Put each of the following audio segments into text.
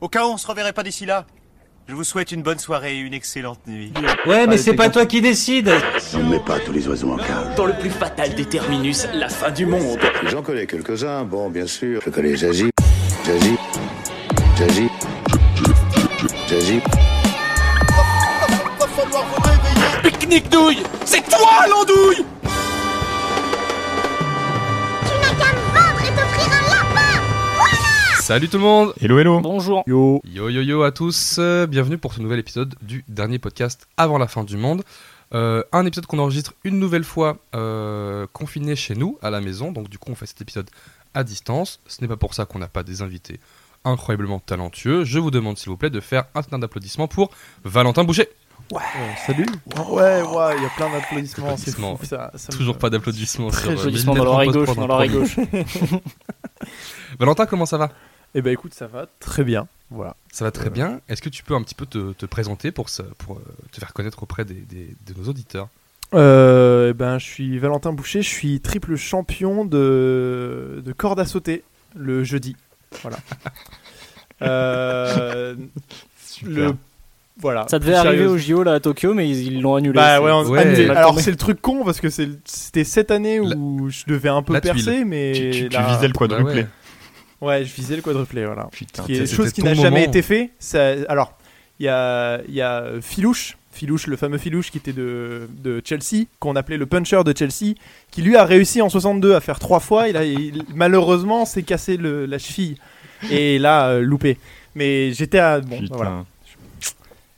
Au cas où on se reverrait pas d'ici là, je vous souhaite une bonne soirée et une excellente nuit. Ouais, mais c'est pas toi qui décide. On ne met pas tous les oiseaux en cage. Dans le plus fatal des terminus, la fin du monde. J'en connais quelques-uns, bon, bien sûr. Je connais Jazi, Jazi, Jazi, Jazi. Pique-nique douille C'est toi l'andouille Salut tout le monde Hello, hello. Bonjour. Yo. Yo yo yo à tous, euh, bienvenue pour ce nouvel épisode du dernier podcast avant la fin du monde. Euh, un épisode qu'on enregistre une nouvelle fois euh, confiné chez nous, à la maison, donc du coup on fait cet épisode à distance. Ce n'est pas pour ça qu'on n'a pas des invités incroyablement talentueux. Je vous demande s'il vous plaît de faire un certain d'applaudissements pour Valentin Boucher. salut. Ouais, ouais, il y a plein d'applaudissements. C'est fou, ça, ça me- Toujours pas d'applaudissements Très sur euh, dans l'oreille gauche, dans l'oreille gauche. Valentin, comment ça va? Eh ben écoute, ça va très bien. Voilà. Ça va très Euh, bien. Est-ce que tu peux un petit peu te, te présenter pour, ça- pour euh, te faire connaître auprès des- des- de nos auditeurs? Euh, eh ben, je suis Valentin Boucher, je suis triple champion de, de corde à sauter le jeudi. Voilà. Euh, le voilà. Ça devait arriver au JO là à Tokyo, mais ils l'ont annulé. Bah C'est- ouais, on- Ouais. annulé. Mal Alors c'est le truc con parce que c'est- c'était cette année où je devais un peu La tuile. percer, mais Tu, tu- tu là- visais le quadruplé. Bah ouais. Ouais, je visais le quadruplé, voilà. Putain. qui est chose qui n'a jamais été fait. Ça, alors, il y a, y a Filouche, Filouche, le fameux Filouche qui était de, de Chelsea, qu'on appelait le puncher de Chelsea, qui lui a réussi en 62 à faire trois fois. Il a, il- malheureusement, s'est cassé le- la cheville et là euh, loupé. Mais j'étais à bon, Putain. voilà,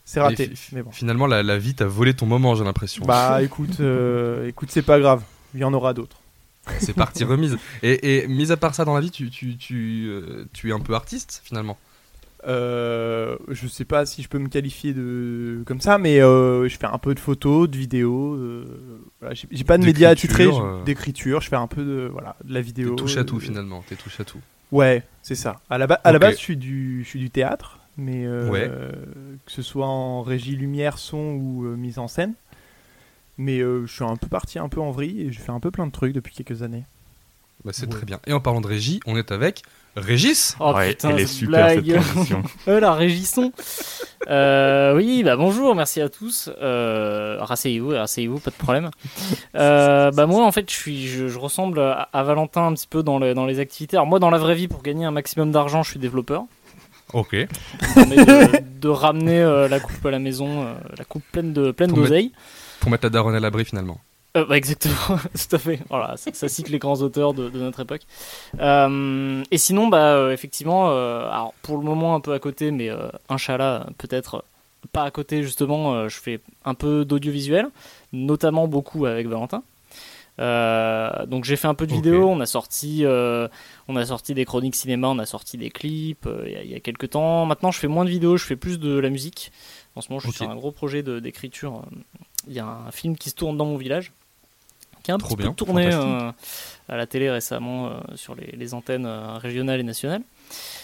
c'est raté. Et fi- Mais bon. Finalement, la, la vie t'a volé ton moment, j'ai l'impression. Bah écoute, euh, écoute, c'est pas grave. Il y en aura d'autres. C'est parti remise. Et, et mis à part ça dans la vie, tu, tu, tu, euh, tu es un peu artiste finalement? Euh, je sais pas si je peux me qualifier de comme ça, mais euh, je fais un peu de photos, de vidéos. euh, voilà, j'ai pas de médias attitrés, D'écriture, euh. d'écriture. Je fais un peu de voilà de la vidéo. touche à tout finalement. T'es touche à tout. Ouais, c'est ça. À la, ba- à la Ok. base, je suis du je suis du théâtre, mais Ouais. que ce soit en régie lumière, son ou mise en scène. Mais euh, je suis un peu parti un peu en vrille et je fais un peu plein de trucs depuis quelques années. Bah, c'est Ouais. très bien. Et en parlant de régie, on est avec Régis. Oh ouais, putain, elle est cette super cette blague. transition. Euh, la régisson. Euh, oui, bah bonjour, merci à tous. Euh, rasseyez-vous, rasseyez-vous, pas de problème. Euh, bah moi, en fait, je suis, je, je ressemble à, à Valentin un petit peu dans, le- dans les activités. Alors moi, dans la vraie vie, pour gagner un maximum d'argent, je suis développeur. Ok. De, de ramener euh, la coupe à la maison, euh, la coupe pleine de pleine d'oseille. Pour mettre la daronne à l'abri finalement. Euh, bah, exactement, tout à fait. Voilà, ça, ça cite les grands auteurs de, de notre époque. Euh, et sinon, bah, euh, effectivement, alors pour le moment un peu à côté, mais Inch'Allah, peut-être pas à côté justement, je fais un peu d'audiovisuel, notamment beaucoup avec Valentin. Donc j'ai fait un peu de Ok. vidéo, on a sorti, on a sorti des chroniques cinéma, on a sorti des clips il y a- il y, a quelques temps. Maintenant je fais moins de vidéos, je fais plus de la musique. En ce moment je suis sur un gros projet d'écriture. Il y a un film qui se tourne dans mon village, qui a un Trop petit bien, peu tourné euh, à la télé récemment euh, sur les, les antennes euh, régionales et nationales.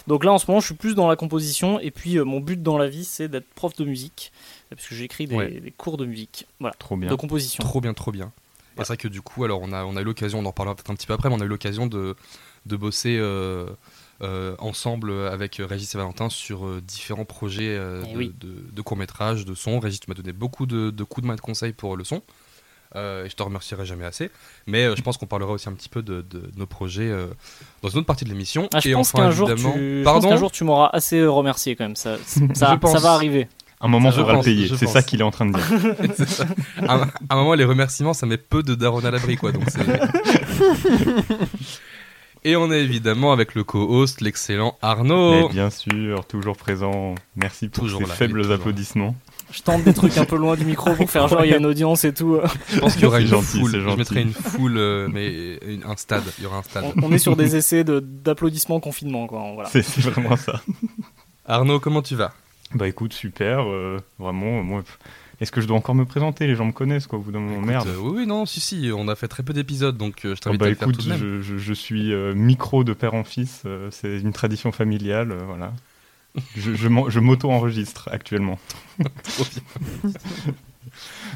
Donc là en ce moment je suis plus dans la composition et puis mon but dans la vie c'est d'être prof de musique parce que j'écris des, Ouais. des cours de musique, voilà, Trop bien. de composition. Trop bien, trop bien. C'est vrai que du coup, alors on a, on a eu l'occasion, on en reparlera peut-être un petit peu après, mais on a eu l'occasion de, de bosser ensemble avec Régis et Valentin sur euh, différents projets euh, Eh de, oui. de, de courts-métrages, de son. Régis, tu m'as donné beaucoup de, de coups de main et de conseils pour le son. Euh, et je te remercierai jamais assez. Mais euh, je pense qu'on parlera aussi un petit peu de, de nos projets euh, dans une autre partie de l'émission. Ah, je et pense enfin, qu'un jour, tu... évidemment- Pardon qu'un jour tu m'auras assez remercié quand même. Ça, ça, Je pense. ça va arriver. Un moment, Je faudra le payer. C'est ça qu'il est en train de dire. À, un moment, les remerciements, ça met peu de daron à l'abri, quoi. Donc c'est. Et on est évidemment avec le co-host, l'excellent Arnaud. Mais bien sûr, toujours présent. Merci pour Toujours ces là, faibles applaudissements. Je tente des trucs un peu loin du micro pour faire genre il y a une audience et tout. Je pense qu'il y aura une gentil, foule. Je gentil. mettrai une foule, euh, mais une- un stade. Il y aura un stade. On, on est sur des essais de- d'applaudissements confinement quoi. Voilà. C'est c'est vraiment ça. Arnaud, comment tu vas? Bah écoute, super. euh, vraiment, moi. pff, Est-ce que je dois encore me présenter? Les gens me connaissent, quoi, au bout d'un moment. Écoute, Merde. euh, oui, oui, non, si, si. On a fait très peu d'épisodes, donc euh, je Ah t'invite bah à le faire écoute, tout de même. je, je- je suis euh, micro de père en fils, euh, c'est une tradition familiale, euh, voilà. Je, je m'auto-enregistre actuellement.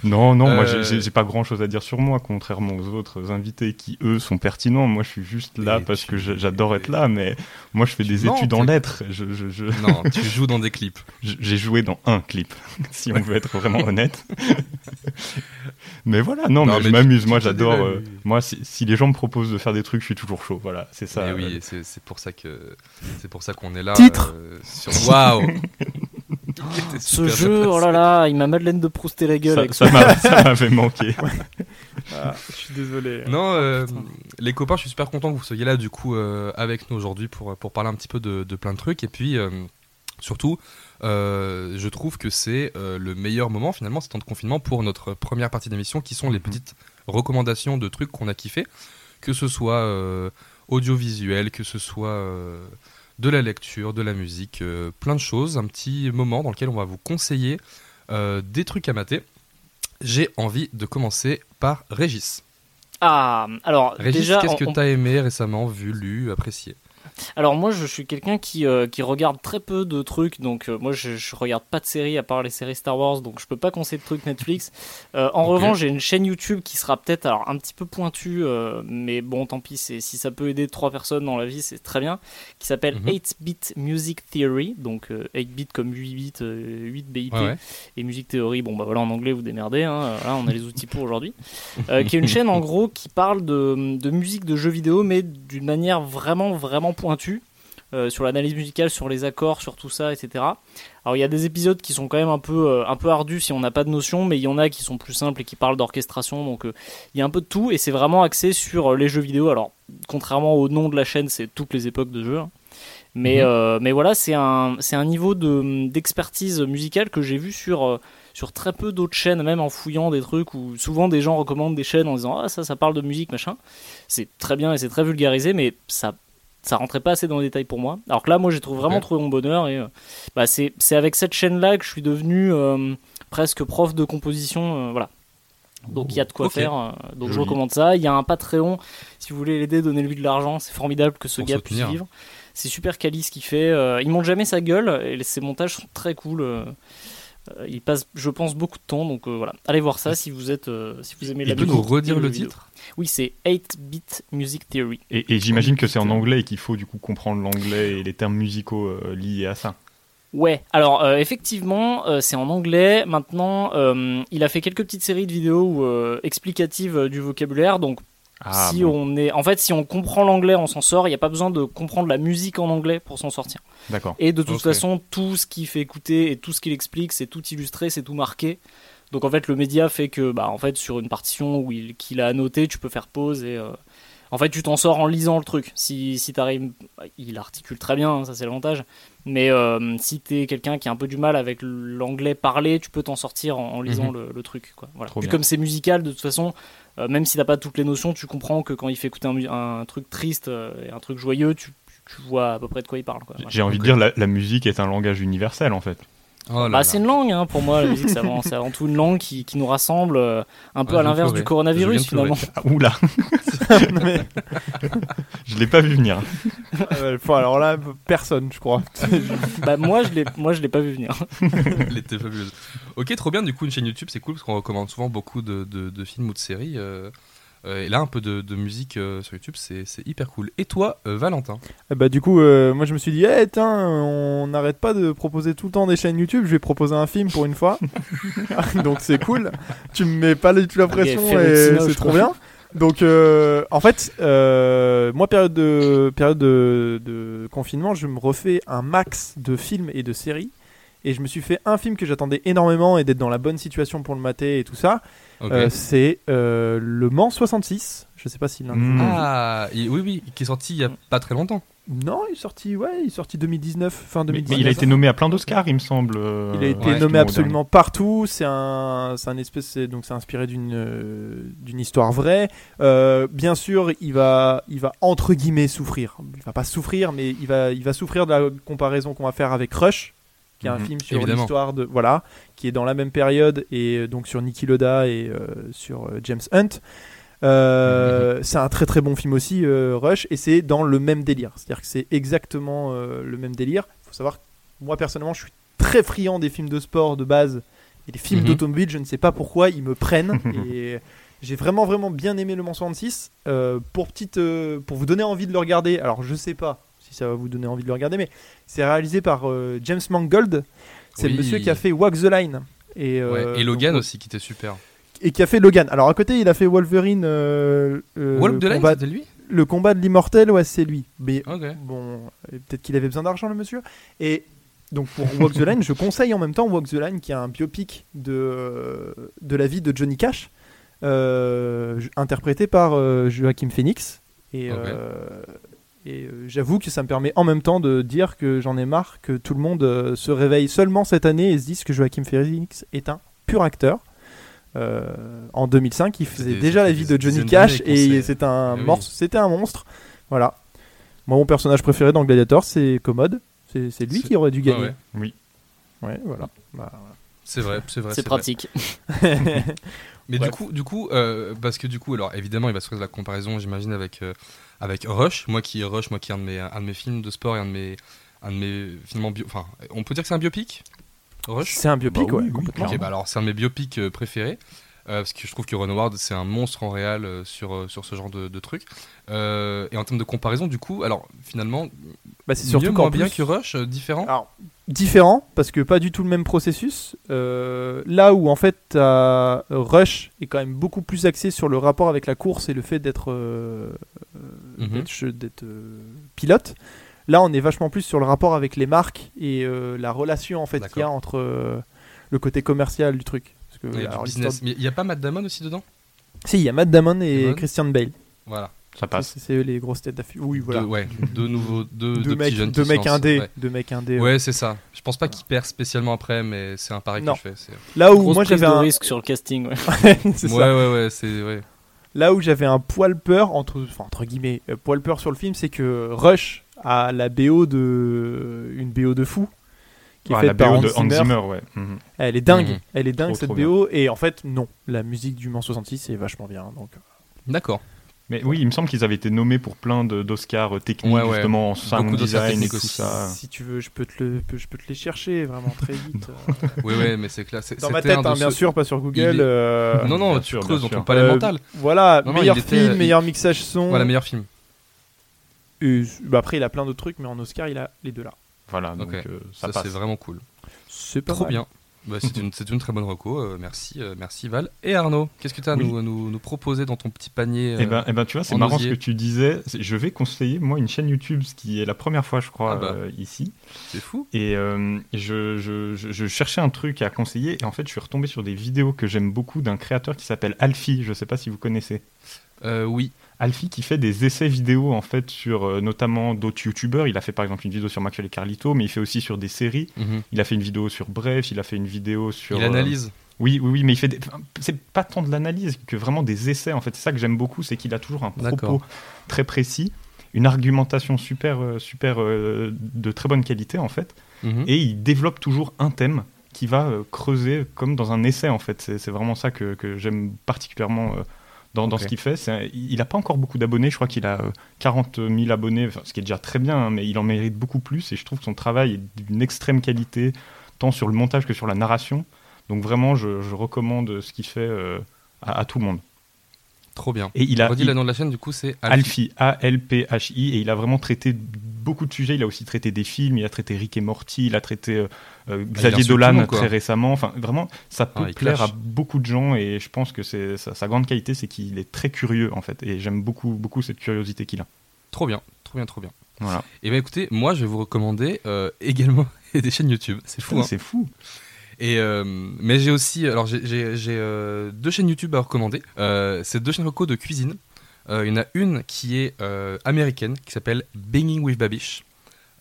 Non, non, moi Euh, j'ai- j'ai j'ai pas grand chose à dire sur moi, contrairement aux autres invités qui, eux, sont pertinents. Moi, je suis juste là parce tu- que j'adore être là, mais moi, je fais des Non, études en lettres. Je- je- je- Non, tu joues dans des clips. J'ai joué dans un clip, si on veut être vraiment honnête. mais voilà, non, Non, mais, mais je m'amuse. Moi, j'adore. euh, moi, si, si les gens me proposent de faire des trucs, je suis toujours chaud. Voilà, c'est ça. Mais euh, oui, c'est c'est pour ça que c'est pour ça qu'on est là. Titre. euh, sur Waouh. Ce jeu, oh là là, il m'a Madeleine de Prousté la gueule ça- avec ça m'a- ça m'avait manqué. Ah, je suis désolé. Non, euh, les copains, je suis super content que vous soyez là du coup euh, avec nous aujourd'hui pour, pour parler un petit peu de, de plein de trucs. Et puis euh, surtout, euh, je trouve que c'est euh, le meilleur moment finalement, ces temps de confinement, pour notre première partie d'émission qui sont les petites recommandations de trucs qu'on a kiffé, que ce soit euh, audiovisuel, que ce soit euh, de la lecture, de la musique, euh, plein de choses. Un petit moment dans lequel on va vous conseiller euh, des trucs à mater. J'ai envie de commencer par Régis. Ah, alors Régis, déjà, qu'est-ce que on- t'as aimé récemment, vu, lu, apprécié? Alors moi je suis quelqu'un qui, euh, qui regarde très peu de trucs, donc euh, moi je, je regarde pas de séries à part les séries Star Wars, donc je peux pas conseiller de trucs Netflix. Euh, en revanche j'ai une chaîne YouTube qui sera peut-être alors un petit peu pointue, mais bon tant pis, c'est- si ça peut aider trois personnes dans la vie c'est très bien, qui s'appelle Mhm. 8-Bit Music Theory, donc euh, 8-bit comme 8 bits, euh, 8 BIP, Ouais, ouais. et Music Theory, bon bah voilà en anglais vous démerdez, hein, voilà, on a les outils pour aujourd'hui. Qui est une chaîne en gros qui parle de, de musique de jeux vidéo mais d'une manière vraiment vraiment pointue. Euh, sur l'analyse musicale, sur les accords, sur tout ça, etc. Alors il y a des épisodes qui sont quand même un peu, euh, un peu ardus si on n'a pas de notion, mais il y en a qui sont plus simples et qui parlent d'orchestration, donc euh, il y a un peu de tout, et c'est vraiment axé sur les jeux vidéo. Alors contrairement au nom de la chaîne, c'est toutes les époques de jeux. hein. Mais, Mhm. mais voilà, c'est un, c'est un niveau de, d'expertise musicale que j'ai vu sur, sur très peu d'autres chaînes, même en fouillant des trucs où souvent des gens recommandent des chaînes en disant Ah, ça, ça parle de musique, machin. C'est très bien et c'est très vulgarisé, mais ça ça rentrait pas assez dans les détails pour moi. Alors que là, moi, j'ai trouvé vraiment trouvé mon bonheur et euh, bah, c'est c'est avec cette chaîne-là que je suis devenu euh, presque prof de composition. euh, voilà. Donc il y a de quoi faire. euh, donc je recommande ça. Il y a un Patreon. Si vous voulez l'aider, donnez-lui de l'argent. C'est formidable que ce gars puisse vivre. C'est super quali ce qu'il fait. Il monte jamais sa gueule et ses montages sont très cool. Euh, il passe, je pense, beaucoup de temps. Donc euh, voilà, allez voir ça si vous êtes, euh, si vous aimez la Il peut musique. nous redire et le vidéo. titre Oui, c'est 8-Bit Music Theory. Et, et j'imagine que c'est en anglais et qu'il faut du coup comprendre l'anglais et les termes musicaux euh, liés à ça. Ouais, alors euh, effectivement, euh, c'est en anglais. Maintenant, euh, il a fait quelques petites séries de vidéos euh, explicatives euh, du vocabulaire. Donc, Ah, si bon, on est, en fait, si on comprend l'anglais, on s'en sort. Il n'y a pas besoin de comprendre la musique en anglais pour s'en sortir. D'accord. Et de toute façon, tout ce qu'il fait écouter et tout ce qu'il explique, c'est tout illustré, c'est tout marqué. Donc en fait, le média fait que, bah, en fait, sur une partition où il, qu'il a annoté, tu peux faire pause et, euh, en fait, tu t'en sors en lisant le truc. Si, si t'arrives, il articule très bien, hein, ça c'est l'avantage. Mais euh, si t'es quelqu'un qui a un peu du mal avec l'anglais parlé, tu peux t'en sortir en, en lisant Mhm. le, le truc. Quoi. Voilà. Puis comme c'est musical, de toute façon, euh, même si t'as pas toutes les notions, tu comprends que quand il fait écouter un, truc triste euh, et un truc joyeux, tu, tu vois à peu près de quoi il parle. J'ai envie de dire, la, la musique est un langage universel en fait. Oh Bah, c'est une langue, hein, pour moi, la musique, c'est avant, tout une langue qui, qui nous rassemble, euh, un peu Ouais, à l'inverse du coronavirus, finalement. Ah, oula Je l'ai pas vu venir. Euh, bon, alors là, personne, je crois. bah, moi, je l'ai, moi, je l'ai pas vu venir. Elle était fabuleuse. Ok, trop bien. Du coup, une chaîne YouTube, c'est cool parce qu'on recommande souvent beaucoup de, de- de films ou de séries. euh, et là, un peu de, de musique euh, sur YouTube, c'est hyper cool. Et toi, euh, Valentin Eh bah du coup, euh, moi je me suis dit, eh tiens, on n'arrête pas de proposer tout le temps des chaînes YouTube, je vais proposer un film pour une fois. Donc c'est cool. Tu me mets pas du tout la pression et c'est trop bien. Donc euh, en fait, euh, moi période de période de, de confinement, je me refais un max de films et de séries. Et je me suis fait un film que j'attendais énormément et d'être dans la bonne situation pour le mater et tout ça. Euh, c'est euh, Le Mans 66. Je sais pas s'il l'un de vous- Mm. Ah, oui, oui, qui est sorti il y a pas très longtemps. Non, il est sorti, ouais, il est sorti 2019, fin Mais, 2019. mais il a été nommé à plein d'Oscars, il me semble. euh, Il a été ouais, nommé absolument partout. C'est un, c'est un espèce, donc c'est inspiré d'une, euh, d'une histoire vraie. Euh, bien sûr, il va, il va entre guillemets souffrir. Il va pas souffrir, mais il va, il va souffrir de la comparaison qu'on va faire avec Rush, qui est un Mhm, film sur l'histoire de, voilà, qui est dans la même période et euh, donc sur Niki Loda et euh, sur euh, James Hunt. Euh, C'est un très très bon film aussi, euh, Rush, et c'est dans le même délire. C'est-à-dire que c'est exactement euh, le même délire. Il faut savoir, que moi personnellement, je suis très friand des films de sport de base Et les films Mhm. d'automobile, je ne sais pas pourquoi, ils me prennent. et j'ai vraiment, vraiment bien aimé Le Mans 66. Euh, pour, petite, pour vous donner envie de le regarder, alors je sais pas si ça va vous donner envie de le regarder, mais c'est réalisé par euh, James Mangold. C'est Oui. le monsieur qui a fait Walk the Line. Et, Ouais, euh, et Logan donc, aussi qui était super. Et qui a fait Logan. Alors à côté, il a fait Wolverine. euh, Walk the Line, combat, c'était lui? Le combat de l'immortel, ouais, c'est lui. Mais bon, peut-être qu'il avait besoin d'argent, le monsieur. Et donc pour Walk the Line, je conseille en même temps Walk the Line, qui est un biopic de, de la vie de Johnny Cash, euh, interprété par euh, Joaquin Phoenix. Et, euh, et euh, j'avoue que ça me permet en même temps de dire que j'en ai marre que tout le monde euh, se réveille seulement cette année et se dise que Joaquin Phoenix est un pur acteur. Euh, en 2005, il faisait des- déjà la vie de Johnny Cash et c'est un oui. morceau- c'était un monstre. Voilà. Moi, mon personnage préféré dans Gladiator, c'est Commode. C'est lui qui aurait dû Ah gagner. ouais. Oui. Ouais, voilà. Bah, C'est vrai, c'est vrai. C'est vrai. pratique. Mais du coup, du coup euh, parce que du coup, alors évidemment, il va se faire la comparaison, j'imagine, avec, euh, avec Rush. Moi qui Rush, moi qui est un de mes, un de mes films de sport et un de mes, un de mes films en bio. Enfin, on peut dire que c'est un biopic Rush? C'est un biopic, Bah oui, ouais, oui, complètement. Ok, bah alors c'est un de mes biopics euh, préférés. euh, parce que je trouve que Ron Howard c'est un monstre en réel euh, sur, euh, sur ce genre de, de truc. Euh, et en termes de comparaison, du coup, alors finalement, Bah, c'est mieux, surtout moins qu'en bien plus- que Rush, euh, différent? Alors, différent, parce que pas du tout le même processus. Euh, là où en fait Rush est quand même beaucoup plus axé sur le rapport avec la course et le fait d'être euh, euh, Mhm. d'être pilote. Là, on est vachement plus sur le rapport avec les marques et la relation en fait qu'il y a entre le côté commercial du truc. Parce que, Il y a alors, Mais il n'y a pas Matt Damon aussi dedans? Si, il y a Matt Damon et Damon. Christian Bale. Voilà. Ça passe. C'est eux les grosses têtes d'affiche. Oui, voilà. Deux, ouais, deux nouveaux, deux, Deux deux petits mecs, jeunes deux mecs indés, ouais. deux mecs indés. ouais. Ouais, c'est ça. Je pense pas qu'il perd spécialement après, mais c'est un pari Non. que je fais. c'est- Là où moi j'avais un, risque sur le casting. ouais. Ouais, ça. ouais, ouais, c'est ouais. Là où j'avais un poil peur entre, enfin, entre guillemets, euh, poil peur sur le film, c'est que Rush a la BO de une BO de fou qui est Ah, faite la par BO de Hans Zimmer. Zimmer, ouais. Mhm. Elle est dingue, Mhm. elle est dingue Trop, cette trop BO et en fait non, la musique du Mans 66 est vachement bien donc. D'accord. Mais oui, il me semble qu'ils avaient été nommés pour plein de- d'Oscars euh, techniques, Ouais, ouais. justement, en sound design et tout ça. Si tu veux, je peux te le, je peux te les chercher vraiment très vite. euh. Oui, ouais, mais c'est clair. Dans ma tête, hein, bien sûr, pas sur Google. Est- euh, Non, non, Bien tu sûr, creuses dans ton palais Euh, mental. Voilà, Non, non, meilleur était- film, il- meilleur mixage son. Voilà, meilleur film. Et, bah, après, il a plein d'autres trucs, mais en Oscar, il a les deux là. Voilà, donc euh, ça, c'est vraiment cool. C'est pas Trop mal. bien. Bah, c'est une, c'est une très bonne reco. euh, merci, euh, merci Val. Et Arnaud, qu'est-ce que tu as à Oui. nous, à nous, nous proposer dans ton petit panier Eh euh, ben, eh ben, tu vois, c'est en marrant osier. ce que tu disais. C'est- Je vais conseiller, moi, une chaîne YouTube, ce qui est la première fois, je crois, Ah bah. euh, ici. C'est fou. Et euh, je, je, je, je cherchais un truc à conseiller, et en fait, je suis retombé sur des vidéos que j'aime beaucoup d'un créateur qui s'appelle Alfie. Je sais pas si vous connaissez. Euh, oui. Alfie qui fait des essais vidéo en fait sur euh, notamment d'autres youtubeurs. Il a fait par exemple une vidéo sur McFly et Carlito, mais il fait aussi sur des séries. Mhm. Il a fait une vidéo sur Bref, il a fait une vidéo sur. Il euh, analyse. Oui, oui, oui, mais il fait. des- C'est pas tant de l'analyse que vraiment des essais. En fait, c'est ça que j'aime beaucoup, c'est qu'il a toujours un propos très précis, une argumentation super, euh, super de très bonne qualité en fait, Mhm. et il développe toujours un thème qui va creuser comme dans un essai en fait. C'est c'est vraiment ça que, que j'aime particulièrement euh, dans, dans Ok. ce qu'il fait. C'est il n'a pas encore beaucoup d'abonnés, je crois qu'il a euh, 40 000 abonnés, enfin, ce qui est déjà très bien, hein, mais il en mérite beaucoup plus et je trouve que son travail est d'une extrême qualité, tant sur le montage que sur la narration. Donc vraiment, je, je recommande ce qu'il fait euh, à, à tout le monde. Trop bien. Et il a, Redis il- le nom de la chaîne, du coup, c'est Alfie. Alfie, A-L-P-H-I, et il a vraiment traité beaucoup de sujets. Il a aussi traité des films, il a traité Rick et Morty, il a traité euh, euh, il Xavier Dolan très récemment. Enfin, vraiment, ça peut Ah, il plaire clash. à beaucoup de gens, et je pense que c'est sa, grande qualité, c'est qu'il est très curieux, en fait. Et j'aime beaucoup, beaucoup cette curiosité qu'il a. Trop bien, trop bien, trop bien. Voilà. Et bien écoutez, moi je vais vous recommander euh, également des chaînes YouTube. C'est fou. hein. C'est fou. Et euh, mais j'ai aussi, alors j'ai- deux chaînes YouTube à recommander. Euh, c'est deux chaînes reco de cuisine. Euh, il y en a une qui est euh, américaine, qui s'appelle Banging with Babish.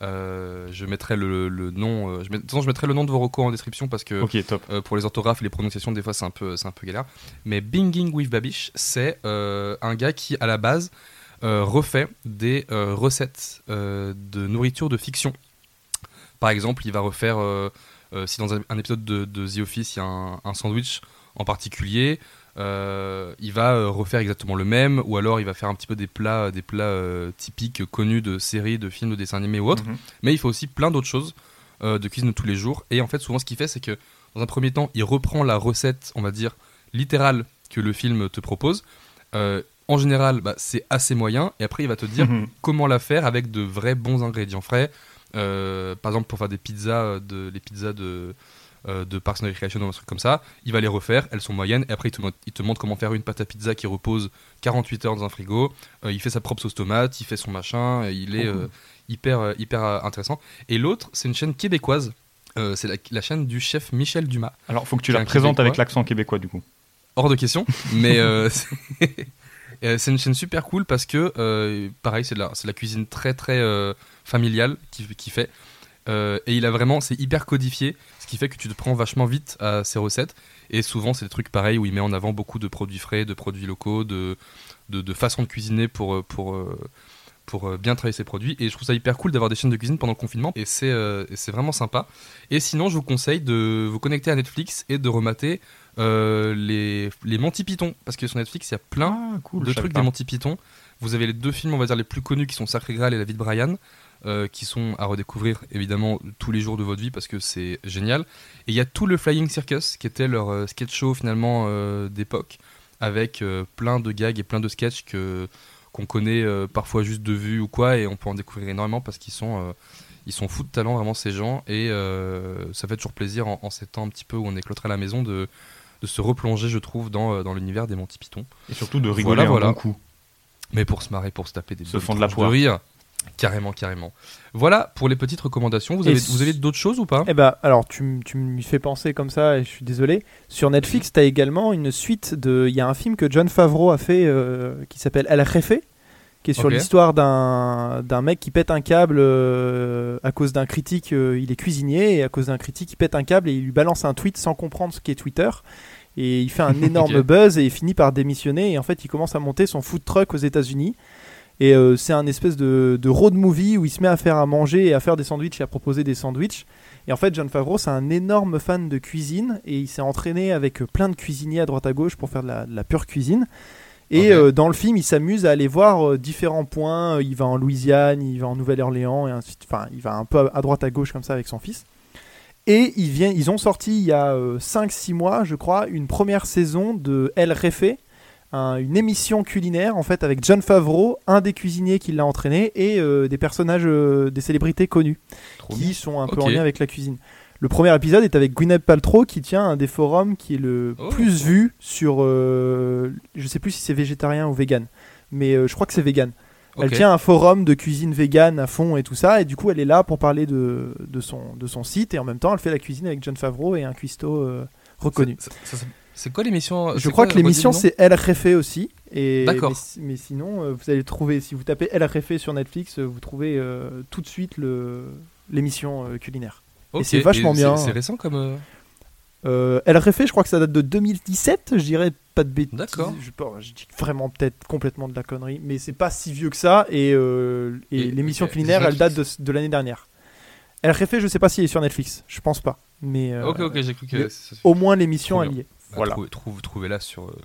Euh, je mettrai le, le nom, euh, je, de toute façon, je mettrai le nom de vos recos en description parce que top. euh, pour les orthographes et les prononciations, des fois c'est un peu, c'est un peu galère. Mais Binging with Babish, c'est un gars qui à la base refait des recettes de nourriture de fiction. Par exemple, il va refaire, si dans un, un épisode de, de The Office, il y a un, un sandwich en particulier, euh, il va euh, refaire exactement le même, ou alors il va faire un petit peu des plats, des plats euh, typiques connus de séries, de films, de dessins animés ou autres. Mhm. Mais il fait aussi plein d'autres choses euh, de cuisine de tous les jours. Et en fait, souvent, ce qu'il fait, c'est que Dans un premier temps, il reprend la recette, on va dire, littérale que le film te propose. En général, bah, c'est assez moyen. Et après, il va te dire Mhm. comment la faire avec de vrais bons ingrédients frais. Par exemple, pour faire des pizzas, de, les pizzas de, euh, de Parks and Recreation ou un truc comme ça, il va les refaire, elles sont moyennes, et après il te, mo- il te montre comment faire une pâte à pizza qui repose 48 heures dans un frigo, Euh, il fait sa propre sauce tomate, il fait son machin, et il est hyper, euh, hyper euh, intéressant. Et l'autre, c'est une chaîne québécoise, c'est la, la chaîne du chef Michel Dumas. Alors, faut que tu la présentes Québécois. avec l'accent québécois, du coup. Hors de question, mais c'est une chaîne super cool parce que, euh, pareil, c'est de, la- c'est de la cuisine très très euh, familiale qui, qui fait. Euh, et il a vraiment, c'est hyper codifié, qui fait que tu te prends vachement vite à ses recettes. Et souvent, c'est des trucs pareils où il met en avant beaucoup de produits frais, de produits locaux, de, de, de façons de cuisiner pour, euh, pour, euh, pour euh, bien travailler ses produits. Et je trouve ça hyper cool d'avoir des chaînes de cuisine pendant le confinement. Et c'est euh, vraiment sympa. Et sinon, je vous conseille de vous connecter à Netflix et de remater euh, les, les Monty Python. Parce que sur Netflix, il y a plein Ah, cool. de trucs pas. des Monty Python. Vous avez les deux films, on va dire, les plus connus qui sont Sacré Graal et La vie de Brian, euh, qui sont à redécouvrir évidemment tous les jours de votre vie parce que c'est génial. Et il y a tout le Flying Circus, qui était leur euh, sketch show finalement euh, d'époque, avec plein de gags et plein de sketchs que qu'on connaît parfois juste de vue ou quoi, et on peut en découvrir énormément parce qu'ils sont ils sont fous de talent vraiment ces gens, et ça fait toujours plaisir en, en ces temps un petit peu où on est cloîtré à la maison de de se replonger, je trouve, dans, dans l'univers des Monty Python. Et surtout de rigoler Voilà, un voilà. bon coup. Mais pour se marrer, pour se taper des Se bonnes fendre la poire. de rire. Carrément, carrément. Voilà pour les petites recommandations. Vous Et avez, s- vous avez d'autres choses ou pas? Eh ben, alors tu, tu m'y fais penser comme ça, et je suis désolé. Sur Netflix, tu as également une suite de. Il y a un film que John Favreau a fait euh, qui s'appelle El Jefe, qui est sur l'histoire d'un mec qui pète un câble euh, à cause d'un critique. euh, il est cuisinier, et à cause d'un critique, il pète un câble et il lui balance un tweet sans comprendre ce qu'est Twitter. Et il fait un énorme buzz et il finit par démissionner. Et en fait, il commence à monter son food truck aux États-Unis. Et euh, c'est un espèce de, de road movie où il se met à faire à manger et à faire des sandwichs et à proposer des sandwichs. Et en fait, John Favreau, c'est un énorme fan de cuisine et il s'est entraîné avec euh, plein de cuisiniers à droite à gauche pour faire de la, de la pure cuisine. Et euh, dans le film, il s'amuse à aller voir euh, différents points. Euh, Il va en Louisiane, il va en Nouvelle-Orléans, et ainsi de- Enfin, il va un peu à- droite à gauche comme ça avec son fils. Et ils, viennent, ils ont sorti il y a 5-6 mois, je crois, une première saison de El Refe, un- une émission culinaire en fait avec John Favreau, un des cuisiniers qui l'a entraîné, et euh, des personnages, euh, des célébrités connues Trop qui sont un peu en lien avec la cuisine. Le premier épisode est avec Gwyneth Paltrow qui tient un des forums qui est le Oh. plus vu sur. euh, je sais plus si c'est végétarien ou vegan, mais euh, je crois que c'est vegan. Elle tient un forum de cuisine vegan à fond et tout ça, et du coup elle est là pour parler de, de, son, de son site, et en même temps elle fait la cuisine avec John Favreau et un cuistot reconnu. C'est- c'est- C'est quoi l'émission Je c'est crois quoi, que l'émission c'est El Refe aussi. Et D'accord. Mais, si- mais sinon, euh, vous allez trouver, si vous tapez El Refe sur Netflix, euh, vous trouvez euh, tout de suite le- l'émission euh, culinaire. Ok, c'est vachement c'est- bien. C'est récent comme. euh, El Refe, je crois que ça date de 2017, je dirais pas de bêtises. D'accord. Je, dis vraiment peut-être complètement de la connerie, mais c'est pas si vieux que ça. Et, euh, et Et- l'émission culinaire, c'est elle date de, de l'année dernière. El Refe, je sais pas s'il est sur Netflix, je pense pas. Mais euh, Ok, ok, j'ai cru que. le- ça- au moins l'émission elle y est. Bah, Voilà. trouve- trouve- Trouvez-la sur, euh,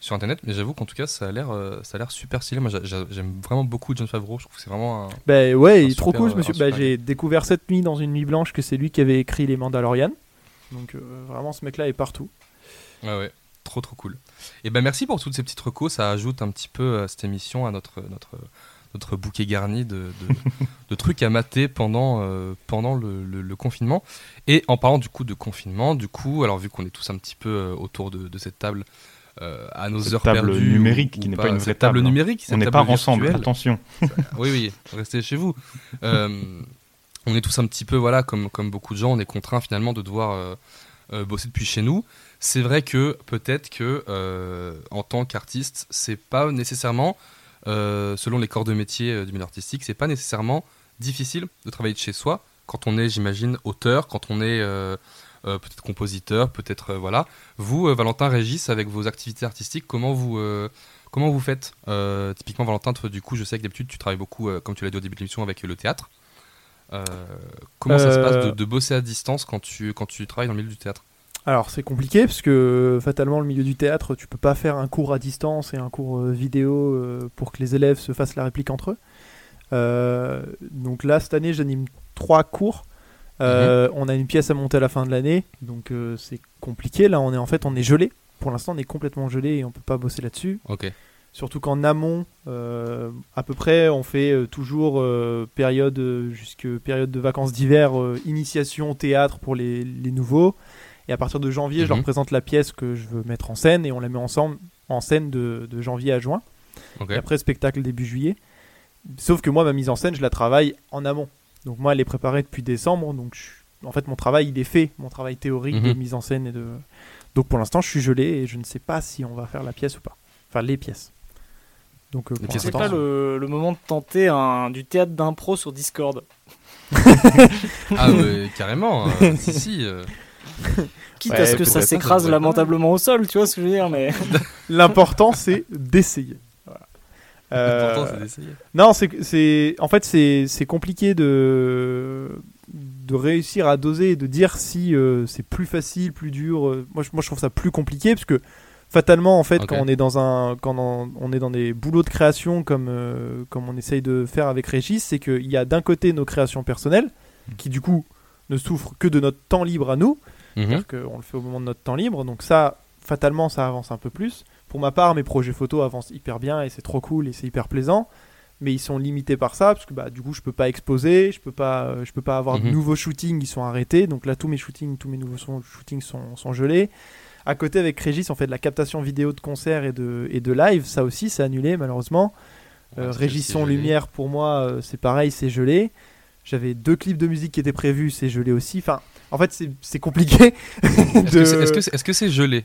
sur internet, mais j'avoue qu'en tout cas, ça a l'air euh, ça a l'air super stylé. Moi, j'a- j'a- j'aime vraiment beaucoup John Favreau. Je trouve que c'est vraiment un. Bah ouais, il est trop cool. Euh, un bah, j'ai découvert cette nuit dans une nuit blanche que c'est lui qui avait écrit les Mandalorian. Donc euh, vraiment, ce mec-là est partout. Ouais, ouais, trop trop cool. Et ben merci pour toutes ces petites recos. Ça ajoute un petit peu à cette émission, à notre notre notre bouquet garni de, de, de trucs à mater pendant euh, pendant le, le- le confinement. Et en parlant du coup de confinement, du coup, alors vu qu'on est tous un petit peu euh, autour de, de cette table. euh, à nos Cette heures table perdues numérique ou- qui n'est pas une vraie table table, hein. numérique On n'est pas ensemble, virtuelle. attention. oui, oui, restez chez vous. On est tous un petit peu, voilà, comme, comme beaucoup de gens, on est contraints finalement de devoir bosser depuis chez nous. C'est vrai que peut-être que en tant qu'artiste, c'est pas nécessairement, euh, selon les corps de métier euh, du milieu artistique, c'est pas nécessairement difficile de travailler de chez soi quand on est, j'imagine, auteur, quand on est euh, euh, peut-être compositeur, peut-être voilà. Vous, Valentin Régis, avec vos activités artistiques, comment vous Comment vous faites? Typiquement, Valentin, toi, du coup, je sais que d'habitude, tu travailles beaucoup, comme tu l'as dit au début de l'émission, avec le théâtre. Comment ça se passe de, de bosser à distance quand tu, quand tu travailles dans le milieu du théâtre? Alors c'est compliqué parce que fatalement le milieu du théâtre, tu peux pas faire un cours à distance et un cours euh, vidéo euh, pour que les élèves se fassent la réplique entre eux. Euh, donc là cette année j'anime trois cours Euh, On a une pièce à monter à la fin de l'année, donc euh, c'est compliqué. Là, on est en fait, on est gelé. Pour l'instant, on est complètement gelé et on peut pas bosser là-dessus. Ok. Surtout qu'en amont, euh, à peu près, on fait euh, toujours euh, période euh, jusque période de vacances d'hiver, euh, initiation théâtre pour les, les nouveaux. Et à partir de janvier, je leur Mhm. présente la pièce que je veux mettre en scène et on la met ensemble en scène de, de janvier à juin. Et après, spectacle début juillet. Sauf que moi, ma mise en scène, je la travaille en amont. Donc moi, elle est préparée depuis décembre. Donc je- en fait, mon travail, il est fait. Mon travail théorique de Mhm. mise en scène et de. Donc pour l'instant, je suis gelé et je ne sais pas si on va faire la pièce ou pas. Enfin, les pièces. Donc euh, C'est pas le, le moment de tenter un, du théâtre d'impro sur Discord. Ah ouais, carrément. euh, si si. euh, Quitte Ouais, à ce que ça s'écrase lamentablement au sol, tu vois ce que je veux dire, mais. L'important, c'est d'essayer. Voilà. Euh, L'important c'est d'essayer. Non, c'est, en fait, c'est, c'est compliqué de, de réussir à doser et de dire si euh, c'est plus facile, plus dur. Moi, je, moi, je trouve ça plus compliqué parce que fatalement, en fait, quand on est dans un, quand on, on est dans des boulots de création comme, euh, comme on essaye de faire avec Régis, c'est qu'il y a d'un côté nos créations personnelles qui, du coup, ne souffrent que de notre temps libre à nous. Mhm. C'est-à-dire qu'on le fait au moment de notre temps libre. Donc ça, fatalement, ça avance un peu plus. Pour ma part, mes projets photos avancent hyper bien et c'est trop cool et c'est hyper plaisant. Mais ils sont limités par ça parce que bah, du coup, je peux pas exposer, je peux pas, euh, je peux pas avoir de Mhm. nouveaux shootings, ils sont arrêtés. Donc là, tous mes shootings, tous mes nouveaux shootings sont, sont gelés. À côté, avec Régis, on fait de la captation vidéo de concerts et de, et de live. Ça aussi, c'est annulé malheureusement. Euh, Régis son lumière, pour moi, euh, c'est pareil, c'est gelé. J'avais deux clips de musique qui étaient prévus, c'est gelé aussi. Enfin, en fait, c'est compliqué. Est-ce que c'est- gelé?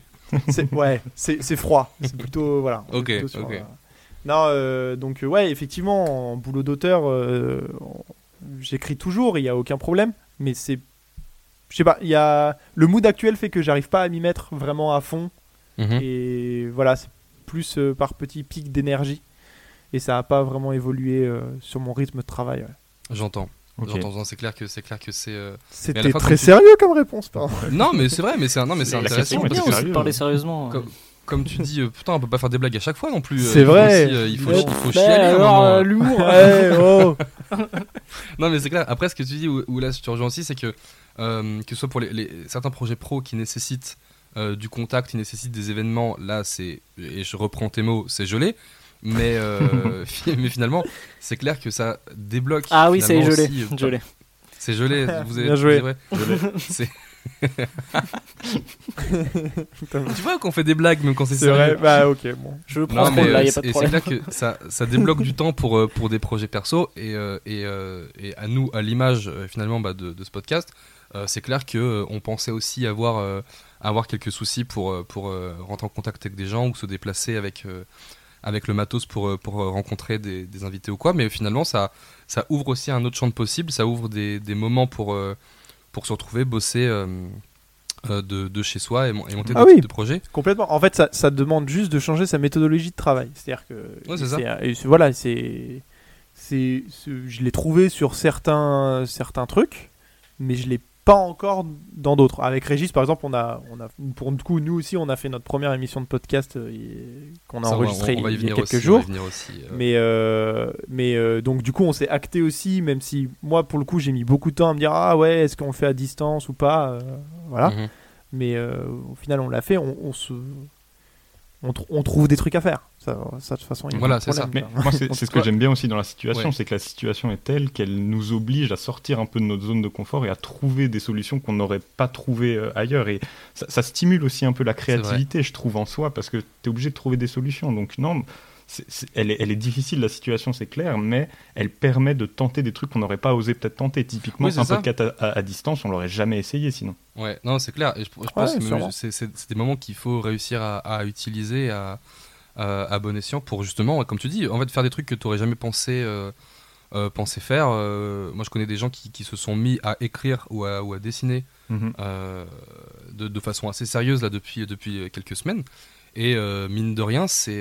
Ouais, c'est froid. C'est plutôt voilà. Ok, plutôt ok. euh, Non, euh, donc euh, ouais, effectivement, en boulot d'auteur, euh, j'écris toujours, il y a aucun problème. Mais c'est, je sais pas, il y a le mood actuel fait que j'arrive pas à m'y mettre vraiment à fond. Mhm. Et voilà, c'est plus euh, par petits pics d'énergie. Et ça a pas vraiment évolué sur mon rythme de travail. ouais. J'entends. Ok. J'entends. C'est clair que c'est clair que c'est. euh, C'était très comme tu- sérieux comme réponse, pardon. Non, mais c'est vrai, mais c'est un- non, mais c'est intéressant parce que aussi sérieux, de parler sérieusement. Comme, comme tu dis, euh, putain, on peut pas faire des blagues à chaque fois non plus. euh, C'est il faut vrai. aussi, euh, il faut, il faut Ben, chialer alors, euh, l'humour. Ouais, oh. Non, mais c'est clair. Après, ce que tu dis, où, où là, tu rejoins aussi, c'est que euh, que ce soit pour les, les- certains projets pro qui nécessitent euh, du contact, qui nécessitent des événements, là, c'est et je reprends tes mots, c'est gelé. Mais euh, mais finalement, c'est clair que ça débloque. Ah oui, c'est gelé. aussi, euh, gelé. C'est gelé. Vous avez, Bien joué. C'est. tu vois qu'on fait des blagues même quand c'est C'est sérieux. vrai. Bah ok, bon. Je prends ce Non, mais là, euh, y a pas de et c'est problème. clair que ça, ça débloque du temps pour, euh, pour des projets perso et, euh, et, euh, et à nous, à l'image euh, finalement bah, de, de ce podcast, euh, c'est clair que euh, on pensait aussi avoir, euh, avoir quelques soucis pour, euh, pour euh, rentrer en contact avec des gens ou se déplacer avec, euh, avec le matos pour, euh, pour euh, rencontrer des, des invités ou quoi. Mais finalement, ça, ça ouvre aussi un autre champ de possible, ça ouvre des, des moments pour, euh, pour se retrouver, bosser. de, de chez soi et, mon- et monter Ah des oui. projets. Complètement. En fait, ça, ça demande juste de changer sa méthodologie de travail. C'est-à-dire que Ouais, c'est c'est- voilà, c'est c'est c'est- je l'ai trouvé sur certains certains trucs, mais je l'ai pas encore dans d'autres. Avec Régis, par exemple, on a on a pour du coup nous aussi on a fait notre première émission de podcast euh, qu'on a enregistrée il y a quelques aussi, jours. aussi, euh. Mais, euh, mais donc du coup on s'est acté aussi, même si moi pour le coup j'ai mis beaucoup de temps à me dire ah ouais est-ce qu'on le fait à distance ou pas, voilà. Mhm. Mais au final on l'a fait, on, on se, on, tr- on trouve des trucs à faire. Ça, ça de toute façon. il y a Voilà, c'est ça. Mais moi, c'est c'est ce que j'aime bien aussi dans la situation, Ouais. c'est que la situation est telle qu'elle nous oblige à sortir un peu de notre zone de confort et à trouver des solutions qu'on n'aurait pas trouvées euh, ailleurs. Et ça, ça stimule aussi un peu la créativité, je trouve, en soi, parce que tu es obligé de trouver des solutions. Donc, non, c'est- c'est- elle, est, elle est difficile, la situation, c'est clair, mais elle permet de tenter des trucs qu'on n'aurait pas osé peut-être tenter. Typiquement, Oui, c'est un ça. podcast à, à- à distance, on l'aurait jamais essayé sinon. Ouais, non, c'est clair. Et je, je pense Ouais, que c'est c'est- c'est des moments qu'il faut réussir à, à utiliser à, à, à bon escient pour justement, comme tu dis, en fait, faire des trucs que tu n'aurais jamais pensé, euh, euh, pensé faire. Euh, moi, je connais des gens qui, qui se sont mis à écrire ou à, ou à dessiner euh, de, de façon assez sérieuse là depuis, depuis quelques semaines. Et euh, mine de rien, c'est.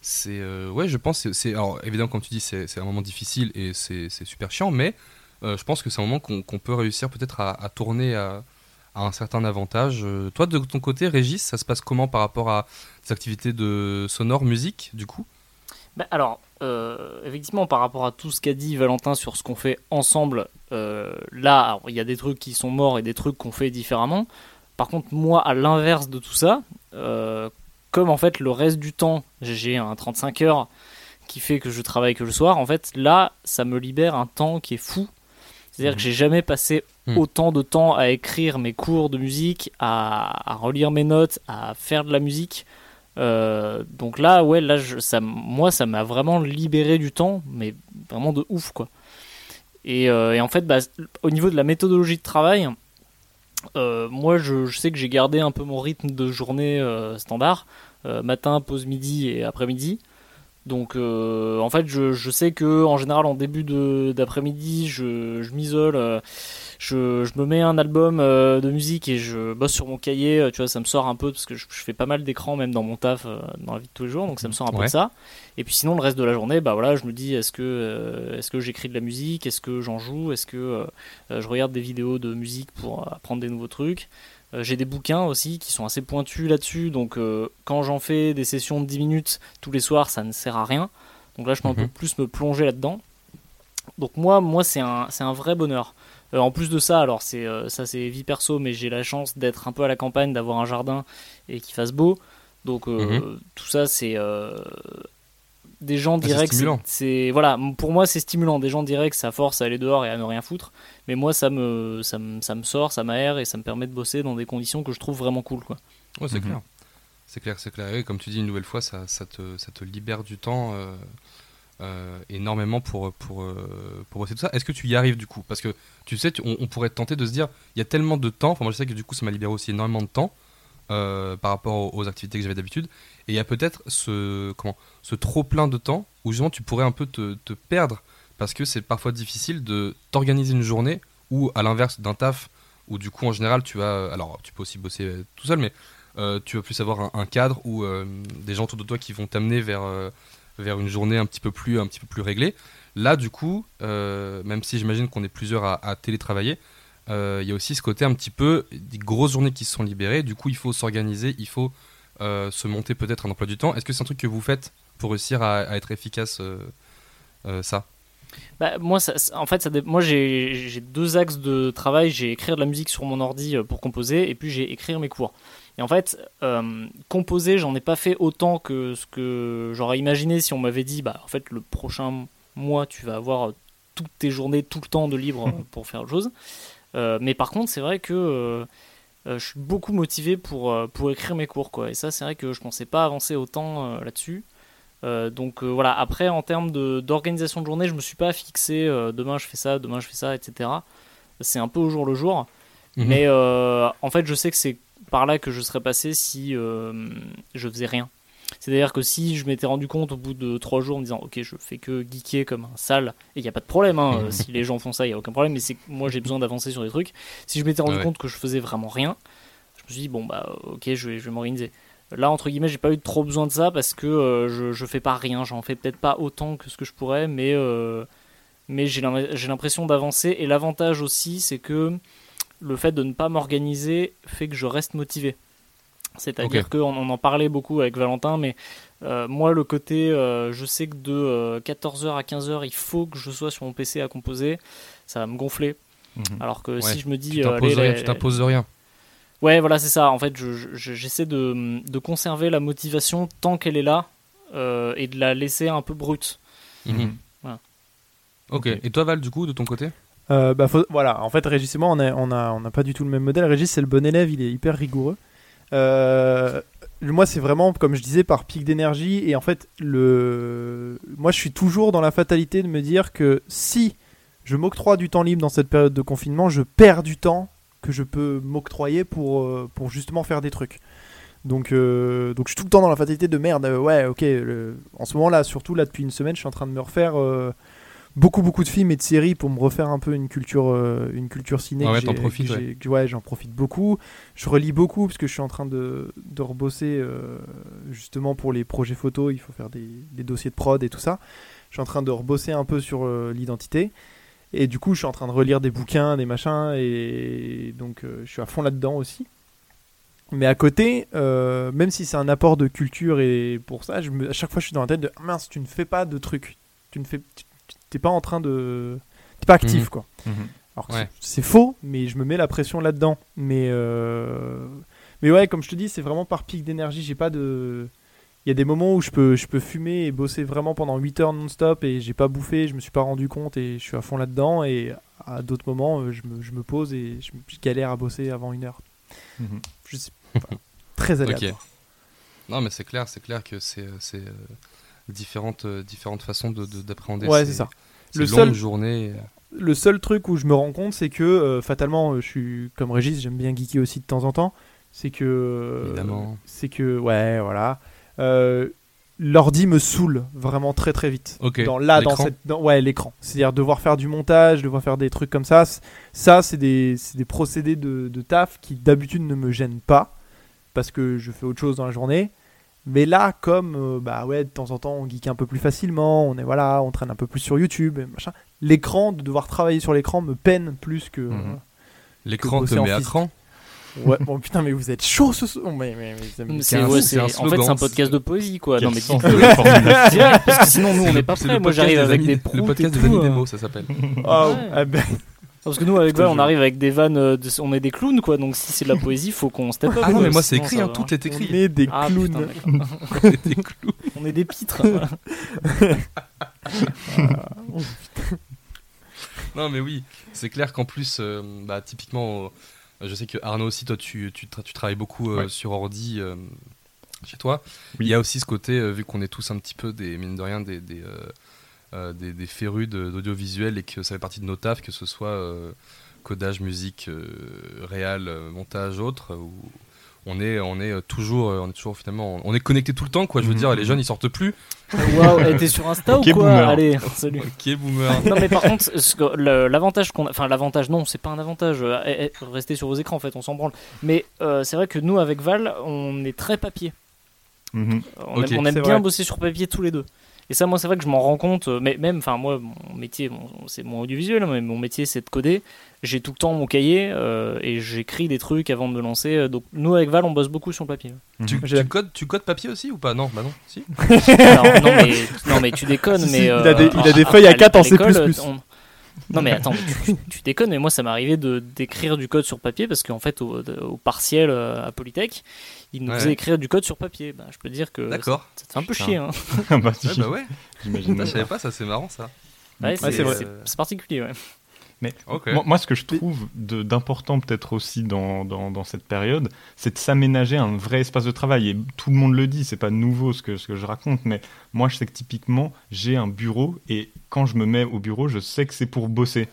C'est euh, ouais, je pense. c'est- alors évidemment, comme tu dis, c'est un moment difficile et c'est super chiant, mais euh, je pense que c'est un moment qu'on peut réussir peut-être à, tourner à, un certain avantage. Euh, toi, de ton côté, Régis, ça se passe comment par rapport à des activités de sonore, musique, du coup? Bah, alors, effectivement, par rapport à tout ce qu'a dit Valentin sur ce qu'on fait ensemble, là, il y a des trucs qui sont morts et des trucs qu'on fait différemment. Par contre, moi, à l'inverse de tout ça, comme en fait le reste du temps, j'ai un 35 heures qui fait que je travaille que le soir, en fait, là, ça me libère un temps qui est fou. C'est-à-dire que j'ai jamais passé Mhm. autant de temps à écrire mes cours de musique, à, à relire mes notes, à faire de la musique. Euh, donc là, ouais, là, je, ça, moi, ça m'a vraiment libéré du temps, mais vraiment de ouf, quoi. Et, euh, et en fait, bah, au niveau de la méthodologie de travail, euh, moi, je, sais que j'ai gardé un peu mon rythme de journée euh, standard, euh, matin, pause midi et après-midi. Donc, euh, en fait, je, je sais que en général, en début d'après-midi, je, je m'isole, euh, je, je me mets un album euh, de musique et je bosse sur mon cahier. Tu vois, ça me sort un peu parce que je, fais pas mal d'écrans même dans mon taf, dans la vie de tous les jours, donc ça me sort un peu de ça. Et puis sinon, le reste de la journée, bah voilà, je me dis, est-ce que, est-ce que j'écris de la musique, est-ce que j'en joue, est-ce que je regarde des vidéos de musique pour apprendre des nouveaux trucs? Euh, J'ai des bouquins aussi qui sont assez pointus là-dessus, donc euh, quand j'en fais des sessions de 10 minutes tous les soirs, ça ne sert à rien. Donc là, je peux un Mhm. peu plus me plonger là-dedans. Donc moi, moi c'est un, un vrai bonheur. Euh, en plus de ça, alors c'est euh, ça c'est vie perso, mais j'ai la chance d'être un peu à la campagne, d'avoir un jardin et qu'il fasse beau. Donc euh, tout ça, c'est des gens Ah, c'est diraient que c'est- voilà, pour moi c'est stimulant. Des gens diraient que ça force à aller dehors et à ne rien foutre, mais moi ça me ça me, ça me sort, ça m'aère et ça me permet de bosser dans des conditions que je trouve vraiment cool quoi. Ouais, c'est Mhm. clair. C'est clair, c'est clair. Et comme tu dis une nouvelle fois, ça, ça, te, ça te libère du temps euh, euh, énormément pour, pour, euh, pour bosser tout ça. Est-ce que tu y arrives du coup? Parce que tu sais, tu- on, on pourrait tenter de se dire, il y a tellement de temps. Enfin, moi je sais que du coup, ça m'a libéré aussi énormément de temps euh, par rapport aux, aux activités que j'avais d'habitude. Et il y a peut-être ce, trop plein de temps où justement tu pourrais un peu te, perdre parce que c'est parfois difficile de t'organiser une journée ou à l'inverse d'un taf où du coup en général tu vas alors tu peux aussi bosser tout seul mais euh, tu vas plus avoir un, cadre ou euh, des gens autour de toi qui vont t'amener vers, euh, une journée un petit peu plus, un réglée. Là, du coup, même si j'imagine qu'on est plusieurs à, à télétravailler, il y a aussi ce côté un petit peu des grosses journées qui se sont libérées. Du coup, il faut s'organiser, il faut se monter peut-être un emploi du temps. Est-ce que c'est un truc que vous faites pour réussir à, à être efficace euh, euh, ça? Bah, moi, ça- en fait, ça moi j'ai deux axes de travail. J'ai écrire de la musique sur mon ordi euh, pour composer, et puis j'ai écrire mes cours. Et en fait, euh, composer, j'en ai pas fait autant que ce que j'aurais imaginé si on m'avait dit, bah, en fait, le prochain mois, tu vas avoir euh, toutes tes journées, tout le temps de libre euh, pour faire autre chose. Euh, mais par contre, c'est vrai que euh, euh, je suis beaucoup motivé pour, euh, pour écrire mes cours, quoi. Et ça, c'est vrai que je pensais pas avancer autant euh, là-dessus. Euh, donc euh, voilà, après en termes d'organisation de, journée, je me suis pas fixé euh, demain je fais ça, demain je fais ça, etc. C'est un peu au jour le jour. Mhm. Mais euh, en fait, je sais que c'est par là que je serais passé si euh, je faisais rien. C'est-à-dire que si je m'étais rendu compte au bout de trois jours en me disant ok je fais que geeker comme un sale et il n'y a pas de problème hein, si les gens font ça il y a aucun problème mais c'est moi j'ai besoin d'avancer sur des trucs si je m'étais rendu Ouais. compte que je faisais vraiment rien je me suis dit bon bah ok je vais, je vais m'organiser Là, entre guillemets, j'ai pas eu trop besoin de ça parce que euh, je, je fais pas rien. J'en fais peut-être pas autant que ce que je pourrais, mais, euh, mais j'ai l'impression d'avancer. Et l'avantage aussi, c'est que le fait de ne pas m'organiser fait que je reste motivé. C'est-à-dire qu'on on en parlait beaucoup avec Valentin, mais euh, moi, le côté, euh, je sais que de 14h à 15h, il faut que je sois sur mon PC à composer, ça va me gonfler. Mhm. Alors que Ouais, si je me dis. Tu euh, t'imposes allez, rien. Tu rien. Ouais, voilà, c'est ça. En fait, je- je- j'essaie de, de conserver la motivation tant qu'elle est là euh, et de la laisser un peu brute. Mhm. Voilà. Ok. Et toi, Val, du coup, de ton côté? Euh, bah, faut- voilà, en fait, Régis et moi, on n'a on a, on a pas du tout le même modèle. Régis, c'est le bon élève, il est hyper rigoureux. Euh, moi, c'est vraiment, comme je disais, par pic d'énergie. Et en fait, le... moi, je suis toujours dans la fatalité de me dire que si je m'octroie du temps libre dans cette période de confinement, je perds du temps que je peux m'octroyer pour, euh, pour justement faire des trucs. Donc, euh, donc je suis tout le temps dans la fatalité de merde. ouais, ok. En ce moment-là, surtout là depuis une semaine, je suis en train de me refaire beaucoup beaucoup de films et de séries pour me refaire un peu une culture, euh, une culture ciné. Ah ouais, j'en profite beaucoup. Je relis beaucoup parce que je suis en train de, de rebosser euh, justement pour les projets photos. Il faut faire des, des dossiers de prod et tout ça. Je suis en train de rebosser un peu sur euh, l'identité. Et du coup, je suis en train de relire des bouquins, des machins, et donc euh, je suis à fond là-dedans aussi. Mais à côté, même si c'est un apport de culture et pour ça, je me- à chaque fois je suis dans la tête de Ah mince, tu ne fais pas de trucs. Tu ne fais, tu- t'es pas en train de, t'es pas actif Mhm. quoi. Mhm. Alors Ouais. c'est faux, mais je me mets la pression là-dedans. Mais euh, mais ouais, comme je te dis, c'est vraiment par pic d'énergie. J'ai pas de, il y a des moments où je peux, je peux fumer et bosser vraiment pendant 8 heures non-stop et j'ai pas bouffé, je me suis pas rendu compte et je suis à fond là-dedans. Et à d'autres moments, euh, je me, je me pose et je, galère à bosser avant une heure. Mhm. Je sais pas. Très aléatoire. Non, mais c'est clair, c'est clair que c'est c'est, euh, différentes, euh, différentes façons de- de- d'appréhender Ouais, ces, c'est ça. ces Le seul- journées. Le seul truc où je me rends compte, c'est que euh, fatalement, euh, je suis comme Régis, j'aime bien geeker aussi de temps en temps. C'est que. Évidemment. C'est que, ouais, voilà. Euh, L'ordi me saoule vraiment très très vite. Ok. Dans, là, dans L'écran cette. dans- ouais, l'écran. C'est-à-dire devoir faire du montage, devoir faire des trucs comme ça. Ça, c'est des, des procédés de, de taf qui d'habitude ne me gênent pas. Parce que je fais autre chose dans la journée. Mais là, comme euh, bah ouais, de temps en temps, on geek un peu plus facilement, on est voilà, on traîne un peu plus sur YouTube, et machin. L'écran, de devoir travailler sur l'écran me peine plus que. Mhm. L'écran te met à cran. Ouais, bon putain, mais vous êtes chaud ce soir. Mais, mais- C'est un- ouais, c'est c'est- un en fait c'est un podcast de poésie quoi. Quel Non mais de. Direct, parce que sinon nous on n'est pas C'est prêts. le Moi podcast j'arrive des avec amis- des Le podcast des amis euh. démo, ça s'appelle. Ah, Ouais. ah ben, Parce que nous avec Val on arrive avec des vannes, euh, de- on est des clowns quoi. Donc si c'est de la poésie, faut qu'on step up. Ah non, mais moi c'est écrit, hein, tout est on écrit. est des Ah, clowns. putain, d'accord. Des clous. on est des pitres. voilà. Non, mais oui, c'est clair qu'en plus, euh, bah, typiquement, euh, je sais que Arnaud aussi, toi, tu, tu, tra- tu travailles beaucoup euh, Ouais. sur ordi euh, chez toi. Oui. Il y a aussi ce côté, euh, vu qu'on est tous un petit peu des, mine de rien, des, des, des, des férus de- d'audiovisuel et que ça fait partie de nos tafs, que ce soit euh, codage, musique, euh, réal, euh, montage, autre, où on est, on est euh, toujours, euh, on est toujours finalement, on est connecté tout le temps, quoi. Je veux Mhm. dire, les jeunes ils sortent plus. Waouh, était sur Insta ou quoi boomer. Allez, salut. Ok, boomer. Non mais par contre, l'avantage qu'on a, enfin l'avantage non, c'est pas un avantage, euh, eh, eh, restez sur vos écrans en fait, on s'en branle. Mais euh, c'est vrai que nous avec Val, on est très papier. Mhm. On aime, on aime C'est bien vrai. bosser sur papier tous les deux. Et ça, moi, c'est vrai que je m'en rends compte. euh, Mais même, enfin, moi, mon métier, bon, c'est mon audiovisuel, mais mon métier, c'est de coder. J'ai tout le temps mon cahier euh, et j'écris des trucs avant de me lancer. euh, Donc, nous, avec Val, on bosse beaucoup sur le papier. Tu, tu codes, tu codes papier aussi ou pas? Non, bah non. Si. Non, mais, non, mais tu déconnes. Si, si, mais, il a des- il a des à- feuilles à à- quatre en C++. on- Non, mais attends, tu, tu déconnes. Mais moi, ça m'arrivait de d'écrire du code sur papier parce qu'en fait, au, au partiel euh, à Polytech, ils nous Ouais. faisaient écrire du code sur papier. Bah, je peux dire que D'accord. ça te fait un peu Putain. chier. Hein. Ah bah, Ouais, bah ouais. j'imagine Ça, je savais pas. pas, ça c'est marrant ça. Ouais, c'est vrai. c'est c'est particulier. Ouais. Mais moi, moi, ce que je trouve d'important peut-être aussi dans, dans, dans cette période, c'est de s'aménager un vrai espace de travail. Et tout le monde le dit, c'est pas nouveau ce que, ce que je raconte, mais moi je sais que typiquement, j'ai un bureau et quand je me mets au bureau, je sais que c'est pour bosser.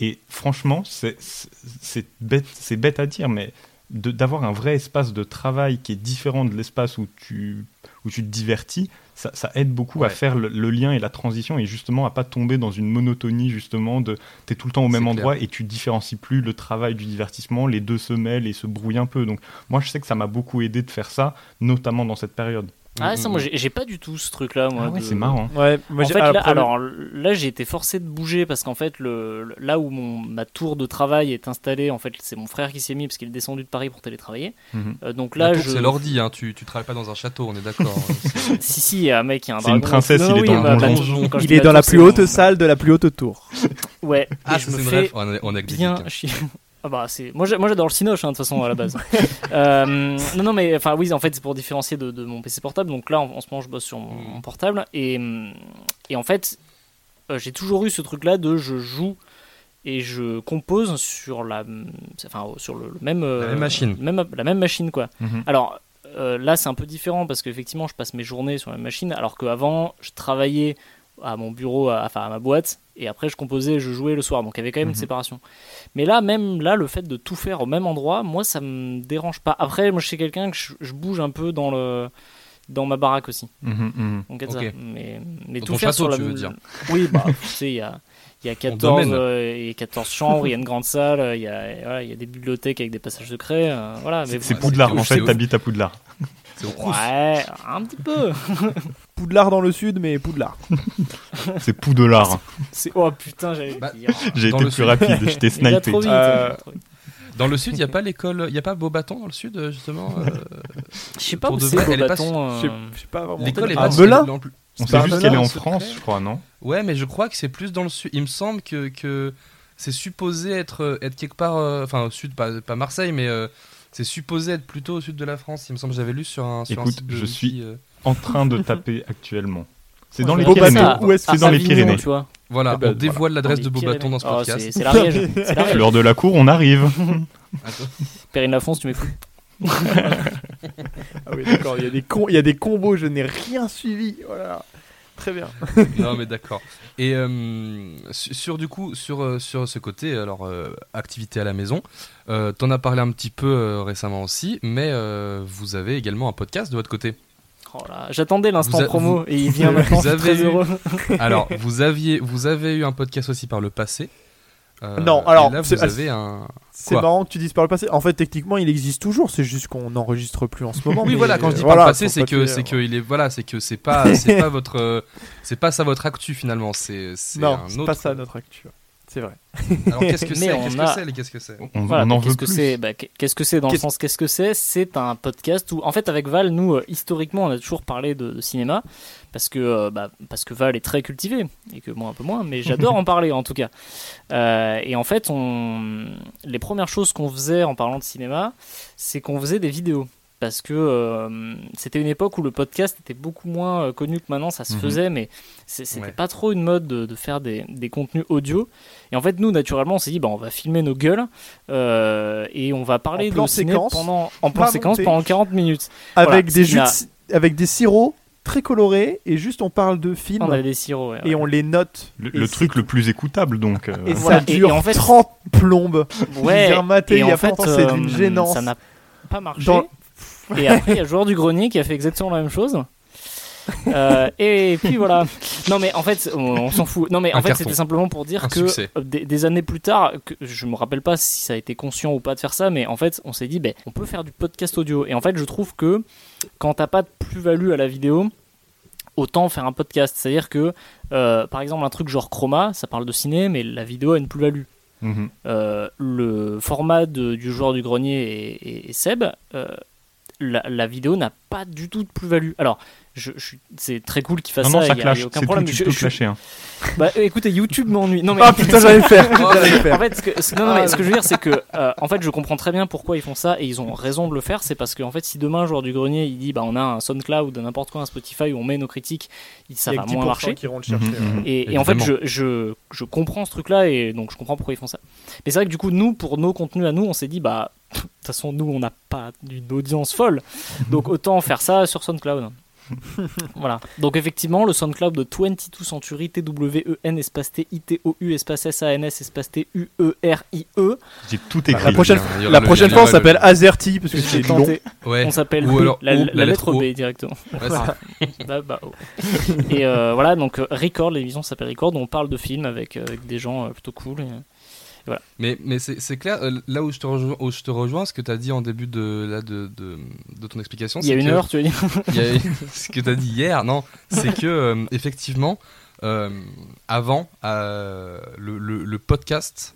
Et franchement, c'est bête, à dire, mais d'avoir un vrai espace de travail qui est différent de l'espace où tu, où tu te divertis, ça, ça aide beaucoup à faire le, le lien et la transition et justement à pas tomber dans une monotonie justement de t'es tout le temps au même endroit et tu différencies plus le travail du divertissement, les deux se mêlent et se brouillent un peu. Donc moi je sais que ça m'a beaucoup aidé de faire ça, notamment dans cette période. Ah, ça, moi, j'ai pas du tout ce truc-là. Moi, Ah ouais, de- c'est marrant. Ouais, moi en j'ai- fait, ah, là, alors là, j'ai été forcé de bouger parce qu'en fait, le, le- là où mon, ma tour de travail est installée, en fait, c'est mon frère qui s'y est mis parce qu'il est descendu de Paris pour télétravailler. Mhm. Euh, donc là, je... c'est l'ordi, hein. tu, tu travailles pas dans un château, on est d'accord. Si, si, il y a un mec qui a un C'est une princesse, Non, il est oui, dans bah, bah, donjon. quand je il est la dans la plus haute salle de la plus haute tour. Ouais, Ah, je me fais est, est bien chier. Ah bah c'est moi j'adore le cinoche hein, de toute façon à la base. Euh, non non mais enfin oui en fait c'est pour différencier de, de mon PC portable donc là en, en ce moment je bosse sur mon, Mm. mon portable et et en fait euh, j'ai toujours eu ce truc là de je joue et je compose sur la enfin sur le, le même euh, La même machine. même la même machine quoi. Mhm. Alors euh, là, c'est un peu différent parce qu'effectivement, je passe mes journées sur la machine, alors qu'avant, je travaillais à mon bureau, à- enfin à ma boîte, et après, je composais, je jouais le soir. Donc, il y avait quand même une Mhm. séparation. Mais là, même là, le fait de tout faire au même endroit, moi, ça me dérange pas. Après, moi, je suis quelqu'un que je, je bouge un peu dans le dans ma baraque aussi. Mhm, mhm. Donc, ça. Mais, tout faire château, sur la tu veux dire. Oui, bah, tu sais, il y a. Il y a 14, domaine. euh, il y a 14 chambres, il y a une grande salle, euh, il y a, voilà, il y a des bibliothèques avec des passages secrets. euh, voilà, C'est bon, Poudlard, en fait, t'habites à Poudlard. C'est au Crous. Ouais, un petit peu. Poudlard dans le sud, mais Poudlard. C'est Poudlard. C'est oh putain, j'allais Bah. J'ai été plus sud. rapide, va snipé. vite. Euh, vite. Dans le sud, il y a pas l'école, il y a pas Beaubaton dans le sud justement. euh, Je sais pas où c'est Beaubaton. Je sais- pas vraiment. L'école est pas On sait juste un qu'elle est en secret. France, je crois, non? Ouais, mais je crois que c'est plus dans le sud. Il me semble que, que c'est supposé être, euh, être quelque part, euh, enfin au sud, pas, pas Marseille, mais euh, c'est supposé être plutôt au sud de la France. Il me semble que j'avais lu sur un, sur un Écoute, site de je suis- euh, En train de taper actuellement. C'est Ouais, dans les Pyrénées. où est-ce que c'est dans les Pyrénées tu vois. Voilà, Eh ben, on dévoile l'adresse de Beaubaton dans ce Pyrénées. Oh, podcast. c'est c'est l'Ariège. Fleur de la cour, on arrive. Attends. Perrine Lafonce, tu m'écoutes. Ah oui, d'accord. Il y a des com- il y a des combos. Je n'ai rien suivi. Voilà. Très bien. non mais d'accord. Et euh, su- sur du coup sur euh, sur ce côté alors euh, activité à la maison, euh, t'en as parlé un petit peu euh, récemment aussi, mais euh, vous avez également un podcast de votre côté. Oh J'attendais l'instant Vous a- promo et il vient vous maintenant. Je suis avez très eu- heureux. Alors vous aviez vous avez eu un podcast aussi par le passé. Euh, Non, alors, là vous avez un. C'est marrant que tu dises par le passé. En fait, techniquement, il existe toujours. C'est juste qu'on n'enregistre plus en ce moment. Oui mais, voilà quand je dis par le passé c'est que c'est que il est voilà c'est que c'est pas c'est pas votre c'est pas ça votre actu finalement c'est c'est Non, un c'est autre. pas ça notre actu. C'est vrai. Alors qu'est-ce que c'est on qu'est-ce a- que c'est qu'est-ce que c'est On, Voilà, on en qu'est-ce que plus. c'est bah, Qu'est-ce que c'est dans le sens Qu'est-ce que c'est C'est un podcast où, en fait, avec Val, nous, euh, historiquement, on a toujours parlé de, de cinéma parce que, euh, bah, parce que Val est très cultivé et que moi un peu moins, mais j'adore en parler en tout cas. Euh, et en fait, on... les premières choses qu'on faisait en parlant de cinéma, c'est qu'on faisait des vidéos. Parce que euh, c'était une époque où le podcast était beaucoup moins euh, connu que maintenant, ça se Mhm. faisait, mais c'était Ouais. pas trop une mode de, de faire des, des contenus audio. Et en fait, nous, naturellement, on s'est dit, bah, on va filmer nos gueules euh, et on va parler En plan de ciné séquence, pendant, en plan séquence pendant 40 minutes. Avec Voilà, des jus, avec des sirops très colorés et juste on parle de films On avait des sirops. ouais, et on les note. Le, Et truc le plus écoutable, donc. euh, Et Voilà, ça et- dure et en fait- 30 plombes. Ouais, J'ai rematé et il y a en fait, pas longtemps, c'est d'une euh, gênance. Ça n'a pas marché. Dans- Et après, il y a joueur du grenier qui a fait exactement la même chose. Euh, et puis voilà. Non mais en fait, on, on s'en fout. Non mais en fait, c'était simplement pour dire Un que euh, des, des années plus tard, que je me rappelle pas si ça a été conscient ou pas de faire ça, mais en fait, on s'est dit, ben, on peut faire du podcast audio. Et en fait, je trouve que quand t'as pas de plus-value à la vidéo, autant faire un podcast. C'est-à-dire que, euh, par exemple, un truc genre Chroma, ça parle de ciné, mais la vidéo a une plus-value. mhm. Euh, le format de- du joueur du grenier et, et- et Seb, euh, la, la vidéo n'a pas du tout de plus-value. Alors, je, je suis- c'est très cool qu'il fasse Non, non, ça, ça clash. aucun C'est problème. tout, mais tu je- peux clasher. hein. bah, écoutez, YouTube m'ennuie. Non mais Ah putain, j'allais le faire. en fait, ce que, ce- non, non, mais ce que je veux dire, c'est que, euh, en fait, je comprends très bien pourquoi ils font ça et ils ont raison de le faire. C'est parce que, en fait, si demain, joueur du grenier, il dit, bah, on a un SoundCloud, n'importe quoi, un Spotify où on met nos critiques, ça va moins 10% marcher. qui iront le chercher. Mhm, mhm. Et, et en fait, je, je, je comprends ce truc-là et donc je comprends pourquoi ils font ça. Mais c'est vrai que du coup, nous, pour nos contenus à nous, on s'est dit, bah, de toute façon, nous, on n'a pas une audience folle. Donc autant faire ça sur SoundCloud. voilà. Donc effectivement, le SoundCloud de 22 Century, T-W-E-N, espace T-I-T-O-U, espace S-A-N-S, espace T-U-E-R-I-E. J'ai tout La écrit. prochaine, la prochaine il y fois, on s'appelle le- Azerty parce que J'ai c'est long. Ouais. On s'appelle la, la la lettre O. B directement. Ouais, Bah, bah, oh. Et euh, voilà, donc euh, Record, l'émission s'appelle Record, où on parle de films avec, euh, avec des gens euh, plutôt cool. et- Mais, mais c'est c'est clair, euh, là où je te rejoins, où je te rejoins ce que tu as dit en début de, là, de, de, de ton explication, Il y a une que- heure, tu veux dire y a- ce que tu as dit hier, non, c'est que euh, effectivement, euh, avant, euh, le, le- le podcast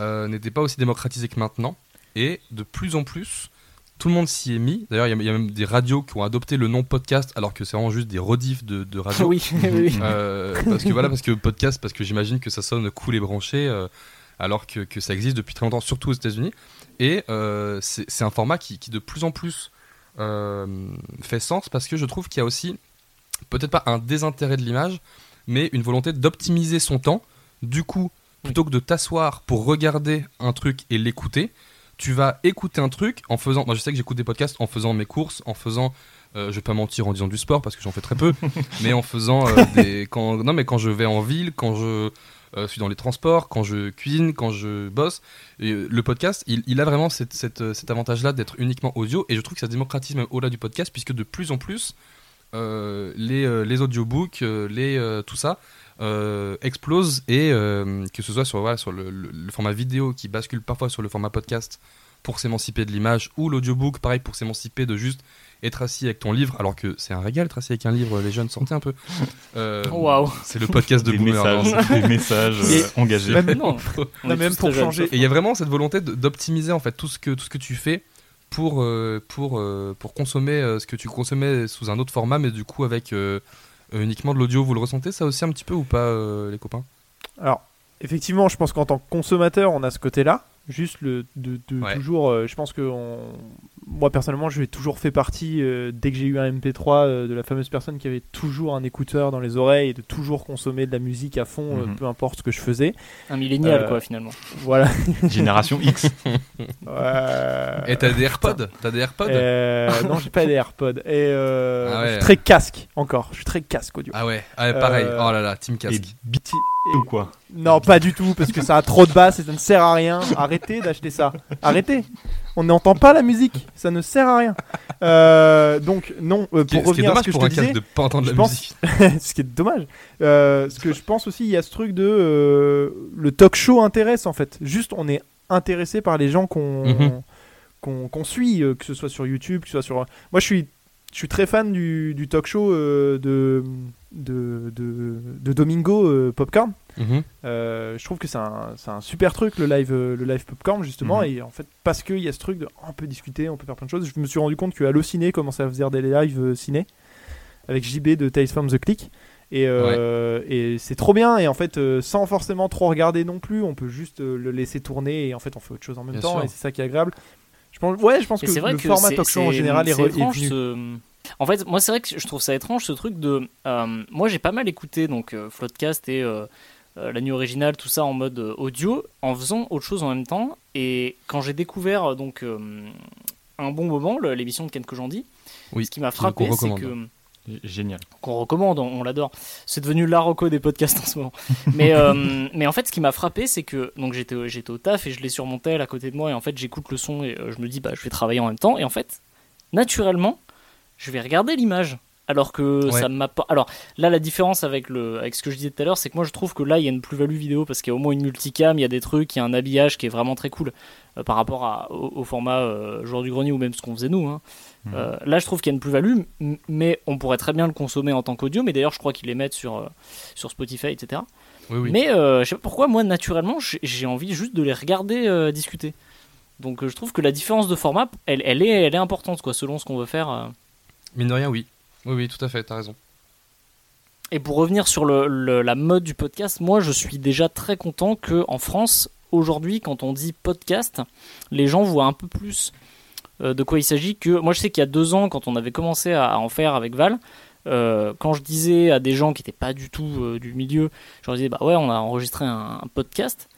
euh, n'était pas aussi démocratisé que maintenant, et de plus en plus, tout le monde s'y est mis. D'ailleurs, il y a- il y, a même des radios qui ont adopté le nom podcast, alors que c'est vraiment juste des rediffs de, de radio. Oui, oui, oui. Euh, parce que voilà, parce que podcast, parce que j'imagine que ça sonne cool et branché, euh, alors que, que ça existe depuis très longtemps, surtout aux États-Unis. Et euh, c'est un format qui, de plus en plus euh, fait sens parce que je trouve qu'il y a aussi peut-être pas un désintérêt de l'image, mais une volonté d'optimiser son temps. Du coup, plutôt que de t'asseoir pour regarder un truc et l'écouter, tu vas écouter un truc en faisant. Moi, je sais que j'écoute des podcasts en faisant mes courses, en faisant. euh, je vais pas mentir en disant du sport parce que j'en fais très peu, mais en faisant euh, des. Non, mais quand je vais en ville, quand je euh, suis dans les transports, quand je cuisine, quand je bosse, euh, le podcast, il, a vraiment euh, cet avantage-là d'être uniquement audio, et je trouve que ça se démocratise même au-delà du podcast, puisque de plus en plus, les, audiobooks, les, tout ça, euh, explosent, et que ce soit sur, le format vidéo qui bascule parfois sur le format podcast pour s'émanciper de l'image, ou l'audiobook, pareil, pour s'émanciper de juste être assis avec ton livre, alors que c'est un régal être assis avec un livre, les jeunes, sortez un peu. Euh, Waouh. C'est le podcast de des Boomer. messages, des messages Et- euh, engagés. Même- Non, on Non, est même pour changer. Et il y a vraiment cette volonté d'optimiser en fait tout ce que tout ce que tu fais pour euh, pour euh, pour consommer euh, ce que tu consommais sous un autre format, mais du coup avec uniquement de l'audio. Vous le ressentez ça aussi un petit peu ou pas, euh, les copains? Alors, effectivement, je pense qu'en tant que consommateur, on a ce côté-là. Juste le de, de Ouais. toujours. euh, je pense que on- moi personnellement, j'ai toujours fait partie euh, dès que j'ai eu un MP3 euh, de la fameuse personne qui avait toujours un écouteur dans les oreilles et de toujours consommer de la musique à fond, euh, Mhm. peu importe ce que je faisais. Un millénial, Euh, quoi, finalement. Voilà. Génération X. Euh, Et t'as des AirPods? T'as des AirPods? Euh, non, j'ai pas des AirPods. Et euh, Ah ouais. je suis très casque encore. Je suis très casque audio. Ah ouais, ah ouais, pareil. Euh, Oh là là, Team Et Casque. BT Et- ou quoi? Non, pas du tout, parce que ça a trop de basses et ça ne sert à rien. Arrêtez d'acheter ça. Arrêtez. On n'entend pas la musique. Ça ne sert à rien. Euh, donc, non, euh, pour ce revenir à ce que je pour te un casque disais, de pas entendre je la pense- musique. ce qui est dommage. Euh, ce que je pense aussi, il y a ce truc de. euh, le talk show intéresse en fait. Juste, on est intéressé par les gens qu'on Mhm. qu'on suit, que ce soit sur YouTube, que ce soit sur. Moi, je suis, je suis très fan du, du talk show euh, de, de, de, de Domingo euh, Popcorn. Mhm. Euh, je trouve que c'est un, super truc le live, le live popcorn justement Mhm. et en fait parce qu'il y a ce truc de oh, on peut discuter, on peut faire plein de choses. Je me suis rendu compte que Allociné commençait à faire des lives ciné avec JB de Tales from the Click et, et c'est trop bien et en fait sans forcément trop regarder non plus, on peut juste le laisser tourner et en fait on fait autre chose en même Bien temps sûr. et c'est ça qui est agréable. Je pense, ouais, je pense que vrai le que format talk show en général est, est étrange, venu. ce- En fait, moi, c'est vrai que je trouve ça étrange ce truc de. euh, moi, j'ai pas mal écouté donc euh, Floodcast et euh, euh, la nuit originale, tout ça en mode euh, audio, en faisant autre chose en même temps. Et quand j'ai découvert donc euh, un bon moment, le- l'émission de Ken Kojandi, Oui, ce qui m'a frappé, c'est que Génial. qu'on recommande, on, on l'adore. C'est devenu la reco des podcasts en ce moment. Mais, euh, mais en fait, ce qui m'a frappé, c'est que donc j'étais au- j'étais au taf et je l'ai sur mon tel à côté de moi et en fait j'écoute le son et euh, je me dis bah je vais travailler en même temps et en fait naturellement je vais regarder l'image. Alors que Ouais. ça m'a pas. Alors là, la différence avec le avec ce que je disais tout à l'heure, c'est que moi je trouve que là il y a une plus-value vidéo parce qu'il y a au moins une multicam, il y a des trucs, il y a un habillage qui est vraiment très cool euh, par rapport à, au, au format euh, joueur du grenier ou même ce qu'on faisait nous. hein. Mhm. Euh, là, je trouve qu'il y a une plus-value, mais on pourrait très bien le consommer en tant qu'audio. Mais d'ailleurs, je crois qu'ils les mettent sur, sur Spotify, etc. Oui, oui. Mais je sais pas pourquoi, moi, naturellement, j'ai- envie juste de les regarder discuter. Donc, je trouve que la différence de format, elle, elle, est, elle est importante, quoi, selon ce qu'on veut faire. Mine de rien, oui. Oui, oui, tout à fait, t'as raison. Et pour revenir sur le, la mode du podcast, moi, je suis déjà très content que en France, aujourd'hui, quand on dit podcast, les gens voient un peu plus euh, de quoi il s'agit que. Moi, je sais qu'il y a deux ans, quand on avait commencé à, en faire avec Val, euh, quand je disais à des gens qui n'étaient pas du tout euh, du milieu, je leur disais, bah ouais, on a enregistré un podcast.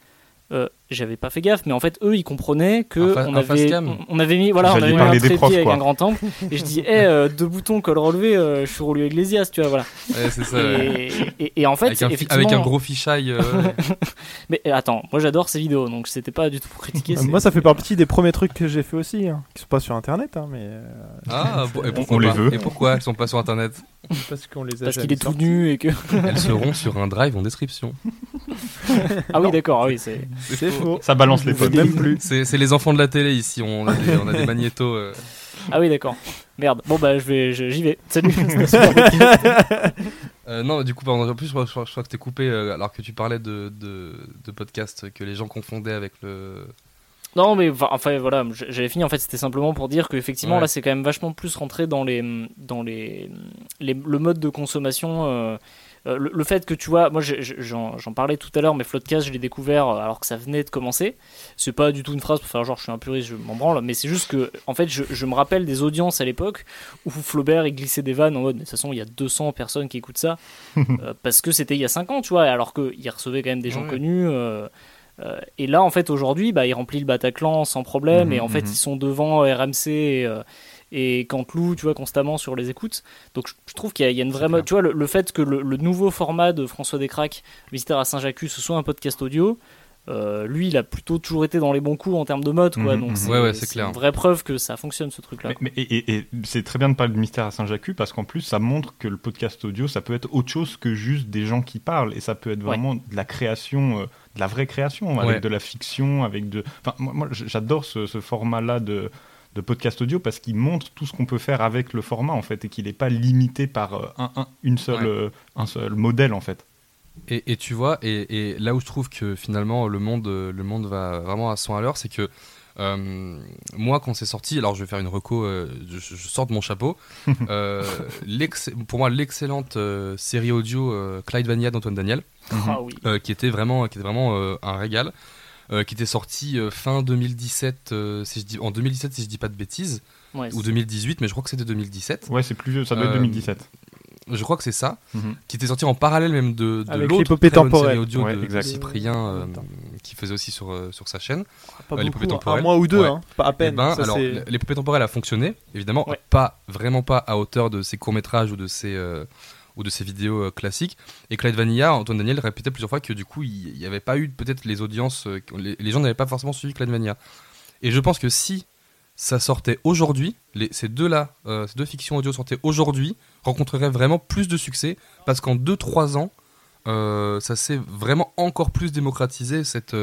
J'avais pas fait gaffe, mais en fait eux ils comprenaient que on avait, on, on avait mis voilà, on avait mis un trépied profs, avec quoi. un grand angle et je dis, eh euh, deux boutons col relevé, euh, je suis Rolio Iglesias, tu vois voilà. Ouais, c'est ça. ouais. Et, et- et en fait, avec, un, fi- effectivement, avec un gros fichaille. euh, Mais attends, moi j'adore ces vidéos, donc c'était pas du tout pour critiquer. Moi, ça fait partie des premiers trucs que j'ai fait aussi, hein, qui sont pas sur internet, hein, mais euh, Ah, et pourquoi On les veut. Et pourquoi elles sont pas sur internet parce qu'on les a Parce qu'il est tout nu et que. Elles seront sur un drive en description. Ah oui, d'accord, ah oui, c'est. Faux. Ça balance les potes. même plus. C'est c'est les enfants de la télé ici, on a des, on a des magnétos. euh. Ah oui, d'accord. Merde. Bon bah je vais, je- j'y vais. Salut. Euh, non, du coup, pardon, en plus, je crois, je crois- je crois que t'es coupé euh, alors que tu parlais de, de, de podcasts que les gens confondaient avec le. non mais enfin, voilà, j'avais fini. En fait, c'était simplement pour dire qu'effectivement Ouais. là, c'est quand même vachement plus rentré dans les, dans les, les- le mode de consommation. euh, euh, le, le fait que tu vois, moi j'en parlais tout à l'heure, mais Floodcast, je l'ai découvert euh, alors que ça venait de commencer. C'est pas du tout une phrase pour faire genre je suis un puriste, je m'en branle, mais c'est juste que en fait je, je me rappelle des audiences à l'époque où Flaubert il glissait des vannes en mode mais de toute façon il y a 200 personnes qui écoutent ça euh, parce que c'était il y a 5 ans, tu vois, alors qu'il recevait quand même des gens Ouais. connus. euh, et là, en fait, aujourd'hui, bah, il remplit le Bataclan sans problème. Mhm, et en fait, mhm. ils sont devant RMC et, et Canteloup, tu vois, constamment sur les écoutes. Donc, je, je trouve qu'il y, a- il y a une vraie mode. Tu vois, le, le fait que le, le nouveau format de François Descraques, Mystère à Saint-Jacques, ce soit un podcast audio, euh, lui, il a plutôt toujours été dans les bons coups en termes de mode, quoi. Mhm, Donc, mhm. c'est Ouais, une vraie preuve que ça fonctionne, ce truc-là. Mais, mais- et, c'est très bien de parler de mystère à Saint-Jacques parce qu'en plus ça montre que le podcast audio ça peut être autre chose que juste des gens qui parlent et ça peut être Ouais. vraiment de la création, euh, de la vraie création avec de la fiction, avec de. Enfin moi, j'adore ce, ce format-là de de podcast audio parce qu'il montre tout ce qu'on peut faire avec le format en fait et qu'il n'est pas limité par euh, un, un- une seule, Ouais. euh, un seul modèle en fait. Et, et tu vois, et, et là où je trouve que finalement le monde, euh, le monde va vraiment à 100 à l'heure, c'est que euh, moi, quand c'est sorti, alors je vais faire une reco, euh, je, je sors de mon chapeau. euh, pour moi, l'excellente euh, série audio euh, Clyde Vanilla d'Antoine Daniel, Ah oui. euh, qui était vraiment, qui était vraiment euh, un régal, euh, qui était sorti euh, fin 2017, euh, si je dis, en 2017 si je dis pas de bêtises, Ouais, ou c'est- 2018, mais je crois que c'était 2017. Ouais, c'est plus vieux, ça doit être Euh, 2017. Je crois que c'est ça, Mhm. qui était sorti en parallèle même de, de l'autre série audio Ouais, de, de. Cyprien, euh, qui faisait aussi sur, sur sa chaîne. Pas Ouais, les beaucoup, poupées un temporelles. mois ou deux, Ouais. hein, pas à Eh peine. ben, Ça, alors, a fonctionné, évidemment, Ouais. pas vraiment pas à hauteur de ses courts métrages ou de ses euh, ou de ses vidéos euh, classiques. Et Clyde Vanilla, Antoine Daniel répétait plusieurs fois que du coup, il n'y avait pas eu peut-être les audiences, euh, les, gens n'avaient pas forcément suivi Clyde Vanilla. Et je pense que si ça sortait aujourd'hui, ces deux-là, euh, ces deux fictions audio sortaient aujourd'hui, rencontreraient vraiment plus de succès parce qu'en 2-3 ans, ça s'est vraiment encore plus démocratisé cette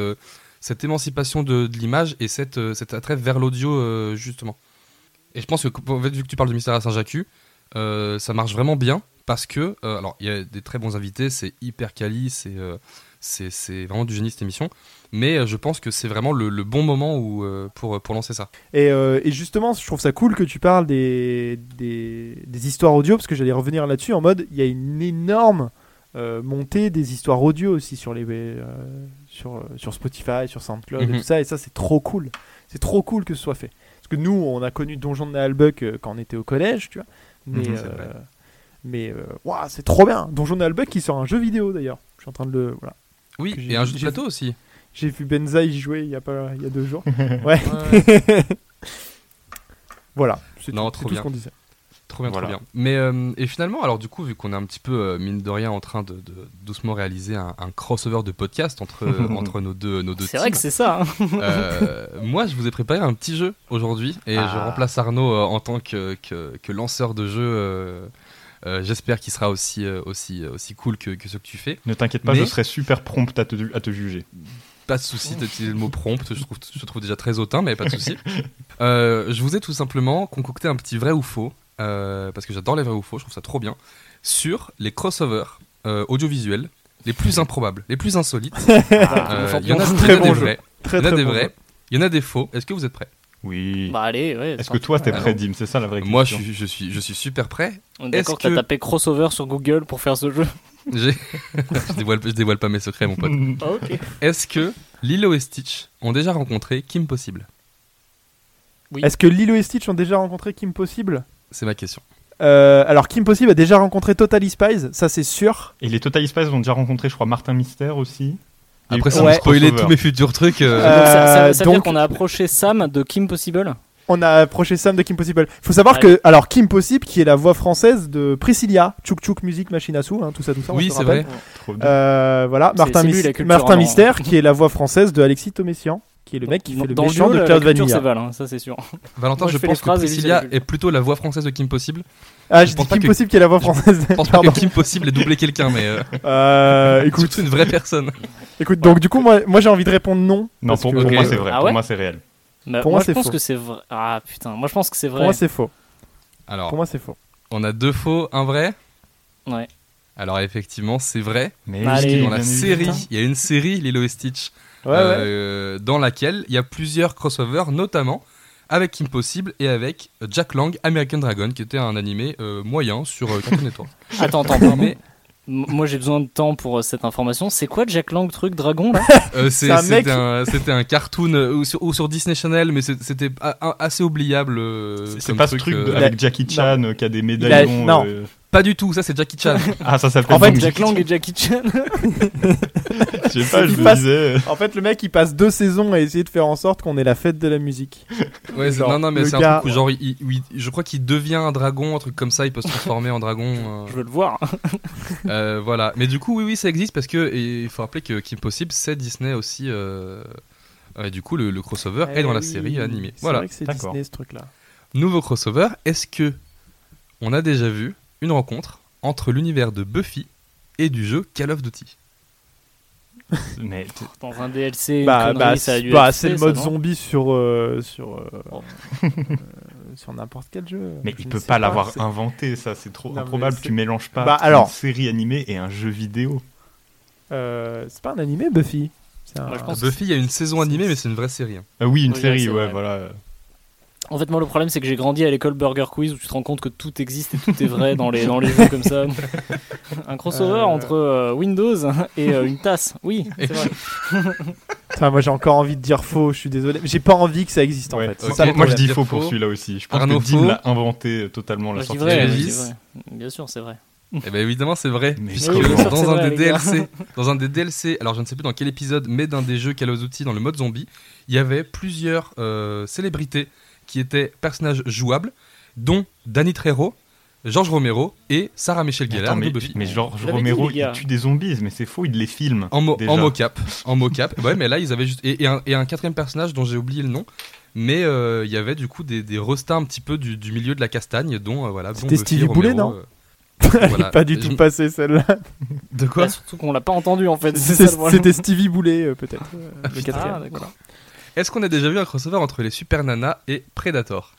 cette émancipation de, l'image et cette, cet attrait vers l'audio justement. Et je pense que vu que tu parles de Mystère à Saint-Jacques, ça marche vraiment bien parce que euh, alors il y a des très bons invités, c'est hyper quali, c'est euh, c'est vraiment du génie cette émission. Mais euh, je pense que c'est vraiment le, le bon moment où, euh, pour, pour lancer ça. Et, et justement, je trouve ça cool que tu parles des, des, des histoires audio, parce que j'allais revenir là-dessus en mode, il y a une énorme montée des histoires audio aussi sur, les, sur, sur Spotify, sur SoundCloud et Mhm. tout ça, et ça c'est trop cool. C'est trop cool que ce soit fait. Parce que nous, on a connu Donjon de Nalbuck euh, quand on était au collège, tu vois. Mais, Mhm. Mais euh, ouah, c'est trop bien. Donjon de Nalbuck qui sort un jeu vidéo d'ailleurs. Je suis en train de le. Voilà. Oui, et un jeu de plateau aussi. J'ai vu Benza y jouer il y a, pas, il y a deux jours. Ouais. voilà. C'est Non, tout, trop tout bien. ce qu'on disait. Trop bien, Voilà. trop bien. Mais euh, et finalement, alors du coup, vu qu'on est un petit peu euh, mine de rien en train de, de doucement réaliser un, un crossover de podcast entre entre nos deux nos deux C'est vrai que c'est ça. hein. euh, moi, je vous ai préparé un petit jeu aujourd'hui et je Ah. remplace Arnaud euh, en tant que, que, que lanceur de jeu. Euh, euh, J'espère qu'il sera aussi euh, aussi aussi cool que, que ce que tu fais. Ne t'inquiète pas, Mais- je serai super prompt à te, à te juger. Pas de souci d'utiliser le mot prompt, je trouve, je trouve déjà très hautain, mais pas de souci. Euh, je vous ai tout simplement concocté un petit vrai ou faux, euh, parce que j'adore les vrais ou faux, je trouve ça trop bien, sur les crossovers euh, audiovisuels les plus improbables, les plus insolites. Euh, Il y en a, il y en a Très des vrais, Très il y en a très des bon vrais, jeu. il y en a des faux. Est-ce que vous êtes prêts? Oui. Bah allez, ouais. Est-ce que toi, t'es prêt, Dim? C'est ça la vraie question. Moi, je suis, je suis, je suis super prêt. On est D'accord, t'as que- tapé crossover sur Google pour faire ce jeu. Je, dévoile, je dévoile pas mes secrets, mon pote. Ah, ok. Est-ce que Lilo et Stitch ont déjà rencontré Kim Possible? Oui. Est-ce que Lilo et Stitch ont déjà rencontré Kim Possible? C'est ma question. Euh, Alors Kim Possible a déjà rencontré Totally Spies, ça c'est sûr. Et les Total Spies ont déjà rencontré, je crois, Martin Mystère aussi. Il Après, vous spoilez crossovers. tous mes futurs trucs, euh, Euh, donc ça, ça- ça veut dire qu'on a approché Sam de Kim Possible. On a approché Sam de Kim Possible. Faut savoir Ouais. que alors Kim Possible qui est la voix française de Priscilla, Tchouk Tchouk Musique Machine à sous, hein, tout ça tout ça. oui, c'est vrai. Trop bien. Euh, voilà, Martin. Mystère qui est la voix française de Alexis Thomessian, qui est le mec qui fait le Dans le méchant de Cloud c'est Vanilla. Val, hein, ça c'est sûr. Valentin, Moi, je pense que c'est Priscilla est plutôt la voix française de Kim Possible. Ah, Je je pense dis pas Kim que- Possible qui est la voix française. Je pense pas que Kim Possible ait doublé quelqu'un, mais euh, Euh, écoute, écoute, une vraie personne. écoute, donc du coup moi, moi j'ai envie de répondre non. Non, parce pour, que- pour moi, c'est vrai. Ah pour moi, c'est réel. Bah, Pour moi, moi, je c'est pense faux. que c'est vrai. Ah putain, moi je pense que c'est Pour vrai. moi c'est faux. Alors, Pour moi c'est faux. on a deux faux, un vrai. Ouais. Alors, effectivement, c'est vrai. Mais Dans la série, il y a une série, Lilo et Stitch, Ouais, ouais. euh, dans laquelle il y a plusieurs crossovers, notamment avec Kim Possible et avec Jack Lang, American Dragon, qui était un animé euh, moyen sur euh, Cartoon Network. Attends, attends, attends. Mais Moi j'ai besoin de temps pour cette information. C'est quoi Jack Lang truc dragon là Euh, C'est c'est- un C'était mec- un, c'était un cartoon ou, sur, ou sur Disney Channel, mais c'était assez oubliable. euh, C'est- pas ce truc euh, avec Jackie Chan qui a des a- médaillons. non. Pas du tout, ça c'est Jackie Chan. Ah, ça s'appelle En fait, Jack Lang et Jackie Chan. Je sais pas, je Il me passe- disais. En fait, le mec il passe deux saisons à essayer de faire en sorte qu'on ait la fête de la musique. Ouais, c'est- Genre, non, non, mais le c'est un gars- truc où genre, il- il- il- je crois qu'il devient un dragon, un truc comme ça, il peut se transformer en dragon. euh, Je veux le voir. euh, voilà. Mais du coup, oui, oui, ça existe parce que et il faut rappeler que Kim Possible, c'est Disney aussi. euh, Et du coup, le, le crossover est dans la Eh série animée. C'est Voilà. vrai que c'est D'accord. Disney ce truc-là. Nouveau crossover. Est-ce que on a déjà vu une rencontre entre l'univers de Buffy et du jeu Call of Duty Mais Dans un DLC, une Bah, connerie, bah, ça a bah, c'est le ça, mode zombie sur euh, sur euh, Oh. euh, sur n'importe quel jeu. mais Je il ne peut pas l'avoir inventé, ça, c'est trop Non, improbable. Tu mélanges pas Bah, alors- une série animée et un jeu vidéo. Euh, c'est pas un animé Buffy. C'est un- Moi, je pense- Buffy, il y a une saison animée, mais c'est une vraie série. hein. Ah oui, une Oui, série, ouais, vrai. voilà. En fait, moi, le problème, c'est que j'ai grandi à l'école Burger Quiz où tu te rends compte que tout existe et tout est vrai dans les, dans les jeux comme ça. Un crossover Euh. entre euh, Windows et euh, une tasse. Oui, c'est vrai. Moi j'ai encore envie de dire faux. Je suis désolé. J'ai pas envie que ça existe en fait. Ça, Moi, je dis faux pour celui-là aussi. Je pense Arnaud que Dim l'a inventé totalement la sortie. vrai, de. Bien sûr, c'est vrai. Eh ben évidemment, c'est vrai. Mais puisque oui, bien dans un vrai, des. DLC, dans un des DLC, alors je ne sais plus dans quel épisode, mais d'un des jeux Call of Duty dans le mode zombie, il y avait plusieurs euh, célébrités qui étaient personnages jouables, dont Danny Trejo, George Romero et Sarah Michelle Gellar mais, Buffy. mais dit, Romero, il tue des zombies, mais c'est faux, il les filme. En, mo- déjà. en mocap, en mocap. Ouais, mais là ils avaient juste et, et un, et un quatrième personnage dont j'ai oublié le nom. Mais euh, il y avait du coup des, des restats un petit peu du, du milieu de la castagne, dont euh, voilà. C'était Stevie Boulet, non euh, Elle voilà. pas du tout passé celle-là. De quoi? Ah, surtout qu'on l'a pas entendu en fait. C'était Stevie Boulet euh, peut-être. euh, le Ah, quatrième. d'accord. voilà. Est-ce qu'on a déjà vu un crossover entre les Super Nana et Predator?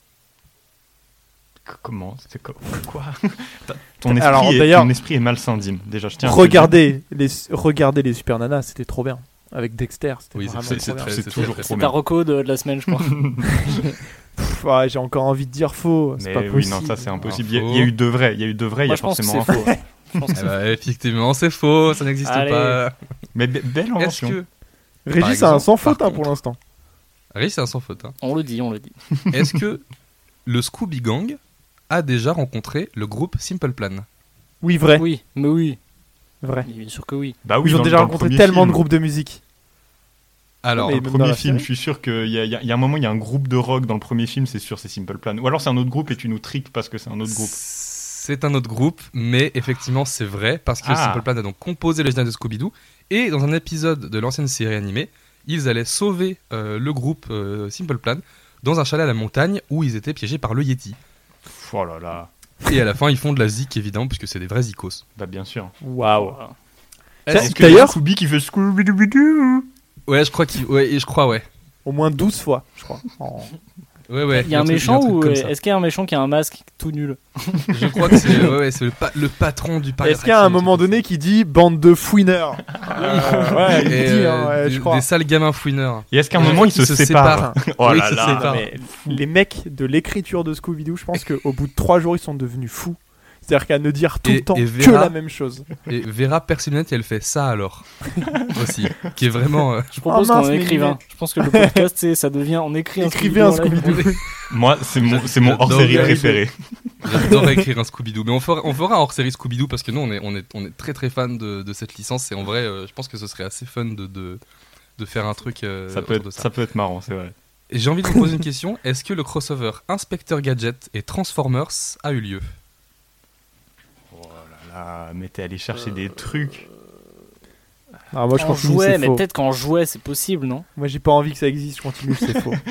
Comment? C'est Quoi? Ton esprit, Alors, est, ton esprit est malsain, Dim. Déjà, je tiens. Regardez les regardez les Super Nanas, c'était trop bien. Avec Dexter, c'était Oui, vraiment c'est- trop c'est bien. très- c'est c'est toujours trop bien. reco de, de la semaine, je crois. J'ai encore envie de dire faux. C'est Mais pas oui, possible. non, ça c'est impossible. Il y, a- il y a eu deux vrais, il y a eu deux vrais, il y a forcément c'est un faux. faux. Je pense que Eh c'est ben, Effectivement, c'est faux, ça n'existe Allez. pas. Mais be- belle invention. que. Régis a un sans faute hein, pour l'instant. Régis, c'est un sans faute. hein. On le dit, on le dit. Est-ce que le Scooby Gang a déjà rencontré le groupe Simple Plan? Oui, vrai, Oui, mais oui. vrai. Bien sûr que oui. Bah oui, Ils ont dans- déjà dans le rencontré premier tellement de groupes de musique. Alors, Mais Dans le même dans premier la film, série je suis sûr qu'il y, a- il y a il y a un moment, il y a un groupe de rock dans le premier film, c'est sûr, c'est Simple Plan. Ou alors c'est un autre groupe et tu nous triques parce que c'est un autre groupe. c'est un autre groupe, mais effectivement, c'est vrai parce que Ah. Simple Plan a donc composé le générique de Scooby-Doo. Et dans un épisode de l'ancienne série animée, ils allaient sauver euh, le groupe euh, Simple Plan dans un chalet à la montagne où ils étaient piégés par le Yeti. Oh là là, Et à la fin, ils font de la zik évidemment, puisque c'est des vrais zikos. bah bien sûr. Waouh. Tiens, Est-ce a D'ailleurs, Scooby qui fait Scooby-Doo Ouais, je crois qu'il. Ouais, et je crois, ouais. au moins 12 fois, je crois. Ouais, ouais. Il y a un méchant ou euh, est-ce qu'il y a un méchant qui a un masque tout nul Je crois que c'est ouais, ouais, c'est le, pa- le patron du parc. Est-ce qu'il y a un moment donné qui dit bande de fouineurs Euh, Ouais, il Et, dit, hein, euh, je crois. des sales gamins fouineurs. Et est-ce qu'à un moment ils se se séparent Oh Oui, là se là séparent. Non, mais les mecs de l'écriture de Scooby-Doo, je pense qu'au bout de 3 jours, ils sont devenus fous. C'est-à-dire qu'à ne dire tout Et- le temps et que Vera- la même chose. Et Vera Persimonette, elle fait ça alors. Aussi. Qui est vraiment. euh, Je propose Oh mince, qu'on écrive un. Je pense que le podcast, c'est- ça devient on écrit un Écrivez un Scooby-Doo. Moi, c'est mon, c'est mon J'adore hors-série préféré. J'adorerais écrire un Scooby-Doo. Mais on fera, on fera un hors-série Scooby-Doo parce que nous, on est, on est, on est très très fan de, de cette licence. Et en vrai, euh, je pense que ce serait assez fun de, de, de faire un truc. euh, Ça peut, de être, ça. ça peut être marrant, c'est vrai. J'ai envie de vous poser une question. Est-ce que le crossover Inspecteur Gadget et Transformers a eu lieu? Mais t'es allé chercher des trucs. Ah, moi, je En continue, jouet, mais peut-être qu'en jouet, c'est possible, non? Moi, j'ai pas envie que ça existe, je continue, c'est faux.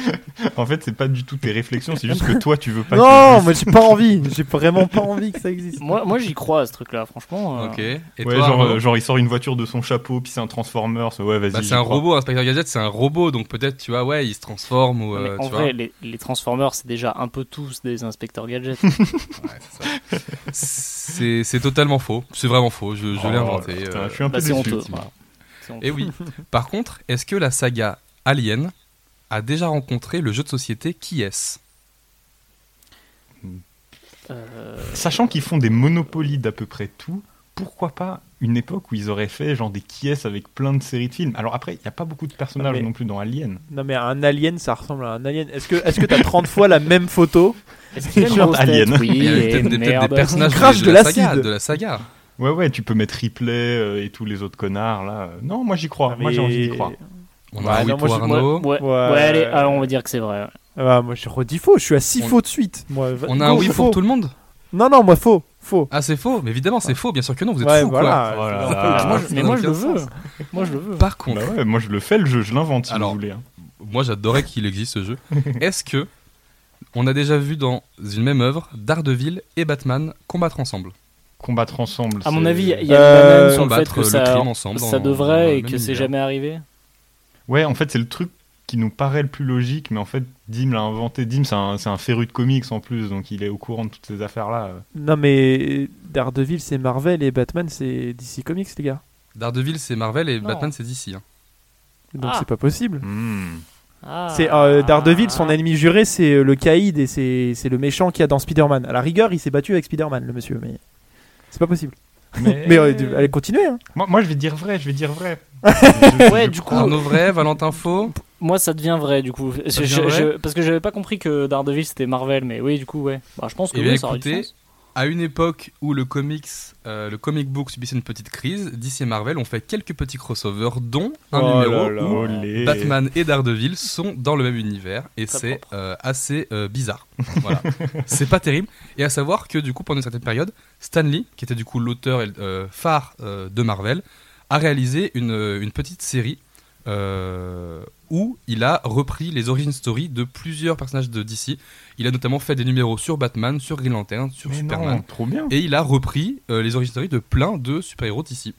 En fait, c'est pas du tout tes réflexions, c'est juste que toi, tu veux pas non, moi, j'ai pas envie. J'ai vraiment pas envie que ça existe. Moi, moi j'y crois à ce truc-là, franchement. euh, Ok. Et Ouais, toi, genre, euh, genre, il sort une voiture de son chapeau, puis c'est un Transformers. Ouais, vas-y. Bah, c'est un crois. robot, Inspecteur Gadget, c'est un robot, donc peut-être, tu vois, ouais, il se transforme ou. mais euh, en tu vrai, les, les Transformers, c'est déjà un peu tous des inspecteurs gadgets. vois. Ouais, c'est ça. c'est c'est totalement faux. C'est vraiment faux. Je, je l'ai Oh, inventé. putain, je suis un peu Bah, déçu. Et oui. Par contre, est-ce que la saga Alien a déjà rencontré le jeu de société Qui est-ce? Euh, Sachant qu'ils font des monopolies d'à peu près tout, pourquoi pas une époque où ils auraient fait genre des qui avec plein de séries de films? Alors après, il n'y a pas beaucoup de personnages Mais- non plus dans Alien. Non, mais un alien, ça ressemble à un alien. Est-ce que est-ce que t'as 30 fois la même photo? Est-ce qu'il y a une Genre grosse tête? Alien. Oui, Il y a et peut-être des, personnages Crash de, de la l'acide. saga, de la saga. Ouais, ouais, tu peux mettre Ripley euh, et tous les autres connards là. Non, moi j'y crois. Ah, Moi j'ai envie d'y croire. On Ouais, a un oui non, moi, Arnaud. Ouais, ouais, Ouais. ouais, allez, alors on va dire que c'est vrai. Ah, moi, je redis faux. Je suis à 6 On- faux de suite. Moi, va- On a un oui faux. pour tout le monde Non, non, moi, faux. Faux. Ah, c'est faux, mais évidemment, c'est faux, bien sûr que non, vous êtes ouais, fous voilà. quoi. Voilà. Moi, ça je- mais moi je le veux. Moi je le veux. Par contre, Bah ouais, moi je le fais le jeu, je l'invente si Alors, vous voulez. hein. moi j'adorais qu'il existe ce jeu. Est-ce que on a déjà vu dans une même œuvre Daredevil et Batman combattre ensemble? Combattre ensemble. À mon avis, il y a Euh, une banane sur le fait que le ça, ensemble ça devrait et que c'est jamais arrivé. Ouais, en fait, c'est le truc qui nous paraît le plus logique, mais en fait, Dim l'a inventé. Dim, c'est un, c'est un féru de comics en plus, donc il est au courant de toutes ces affaires-là. Non, mais Daredevil, c'est Marvel et Batman, c'est DC Comics, les gars. Daredevil, c'est Marvel et Non. Batman, c'est DC. hein. Donc Ah. c'est pas possible. Hmm. Ah. C'est euh, Daredevil, son ennemi juré, c'est euh, le Caïd et c'est c'est le méchant qu'il y a dans Spider-Man. À la rigueur, il s'est battu avec Spider-Man, le monsieur, mais c'est pas possible. Mais, Mais euh, allez, continuez. Hein. moi, moi, je vais dire vrai, je vais dire vrai. Ouais, du coup, Arnaud vrai, Valentin faux. moi ça devient vrai du coup. Je- je- vrai je- parce que j'avais pas compris que Daredevil c'était Marvel, mais oui, du coup, ouais. Bah, je pense que Eh bien, oui, ça À une époque où le comics, euh, le comic book subissait une petite crise, DC et Marvel ont fait quelques petits crossovers, dont un Oh numéro là là. où Olé. Batman et Daredevil sont dans le même univers et c'est euh, assez euh, bizarre. Voilà. c'est pas terrible. Et à savoir que du coup pendant une certaine période, Stan Lee, qui était du coup l'auteur euh, phare euh, de Marvel, a réalisé une, une petite série où il a repris les origin story de plusieurs personnages de DC. Il a notamment fait des numéros sur Batman, sur Green Lantern, sur Mais Superman. non, trop bien. Et il a repris euh, les origin story de plein de super-héros d'ici.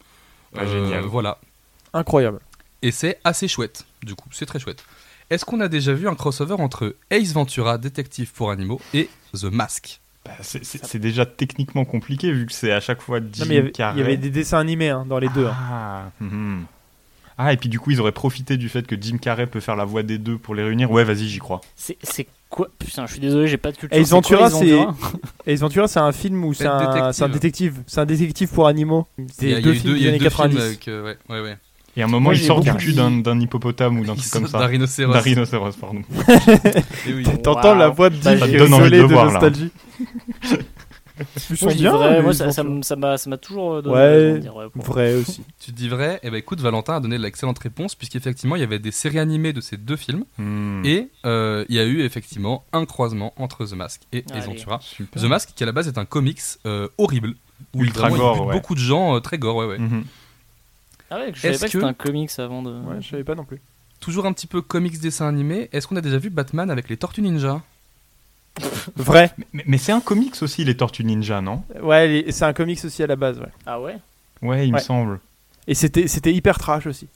Ah, génial. Voilà. Incroyable. Et c'est assez chouette, du coup, c'est très chouette. Est-ce qu'on a déjà vu un crossover entre Ace Ventura, détective pour animaux, et The Mask? Bah, c'est- déjà techniquement compliqué vu que c'est à chaque fois Jim Non, mais il y avait- Carrey. il y avait des dessins animés hein, dans les deux. hein. Ah, mhm. Ah, et puis du coup, ils auraient profité du fait que Jim Carrey peut faire la voix des deux pour les réunir. Ouais, vas-y, j'y crois. C'est quoi? Putain, je suis désolé, j'ai pas de culture. Ace Ventura, c'est un film où c'est un, un détective. C'est un détective pour animaux. Il y a- C'est y deux eu films il y des années deux films 90. avec, euh, ouais, ouais, ouais. Et à un moment, Moi, il sort du cul d'un d'un hippopotame ou d'un truc comme ça. D'un rhinocéros. D'un rhinocéros, pardon. Eh oui. T'entends la voix de Bah, Jim est donne envie de nostalgie. Ils Moi, sont bien. vrai, moi ça m'a ça m'a toujours euh, donné Ouais, dire ouais, Vrai aussi. Tu te dis vrai Eh ben écoute, Valentin a donné l'excellente réponse, puisqu'effectivement, il y avait des séries animées de ces deux films, Hmm. et euh, il y a eu effectivement un croisement entre The Mask et. Super. The Mask, qui à la base est un comics euh, horrible, où Ultra vraiment, il gore, bute ouais. beaucoup de gens euh, très gore, ouais, ouais. Mhm. Ah ouais, je savais Est-ce pas que que- c'était un comics avant de. Ouais, je savais pas non plus. Toujours un petit peu comics dessin animé. Est-ce qu'on a déjà vu Batman avec les Tortues Ninja? Vrai. Mais, mais c'est un comics aussi, les Tortues Ninja, non? Ouais, c'est un comics aussi à la base. Ouais. Ah ouais? Ouais, il Ouais. me semble. Et c'était c'était hyper trash aussi.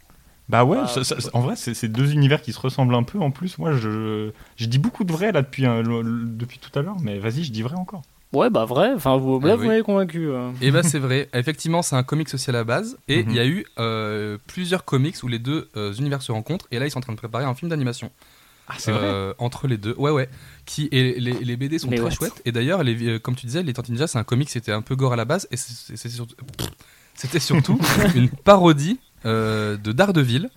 Bah ouais, Ah, ça- ça- en vrai, c'est c'est deux univers qui se ressemblent un peu. En plus, moi, je, je dis beaucoup de vrai là depuis, un- le- le- depuis tout à l'heure, mais vas-y, je dis vrai encore. Ouais, bah vrai. Enfin, vous, là, Ah vous oui. m'avez convaincu. Et bah c'est vrai, effectivement c'est un comics aussi à la base, et il Mhm. y a eu euh, plusieurs comics où les deux euh, univers se rencontrent, et là ils sont en train de préparer un film d'animation. Ah, c'est vrai. Euh, entre les deux. Ouais, ouais. Qui, et les, les BD sont Mais très what chouettes. Et d'ailleurs, les, euh, comme tu disais, les Tortues Ninja, c'est un comic, c'était un peu gore à la base. Et surtout- c'était surtout une parodie euh, de Daredevil.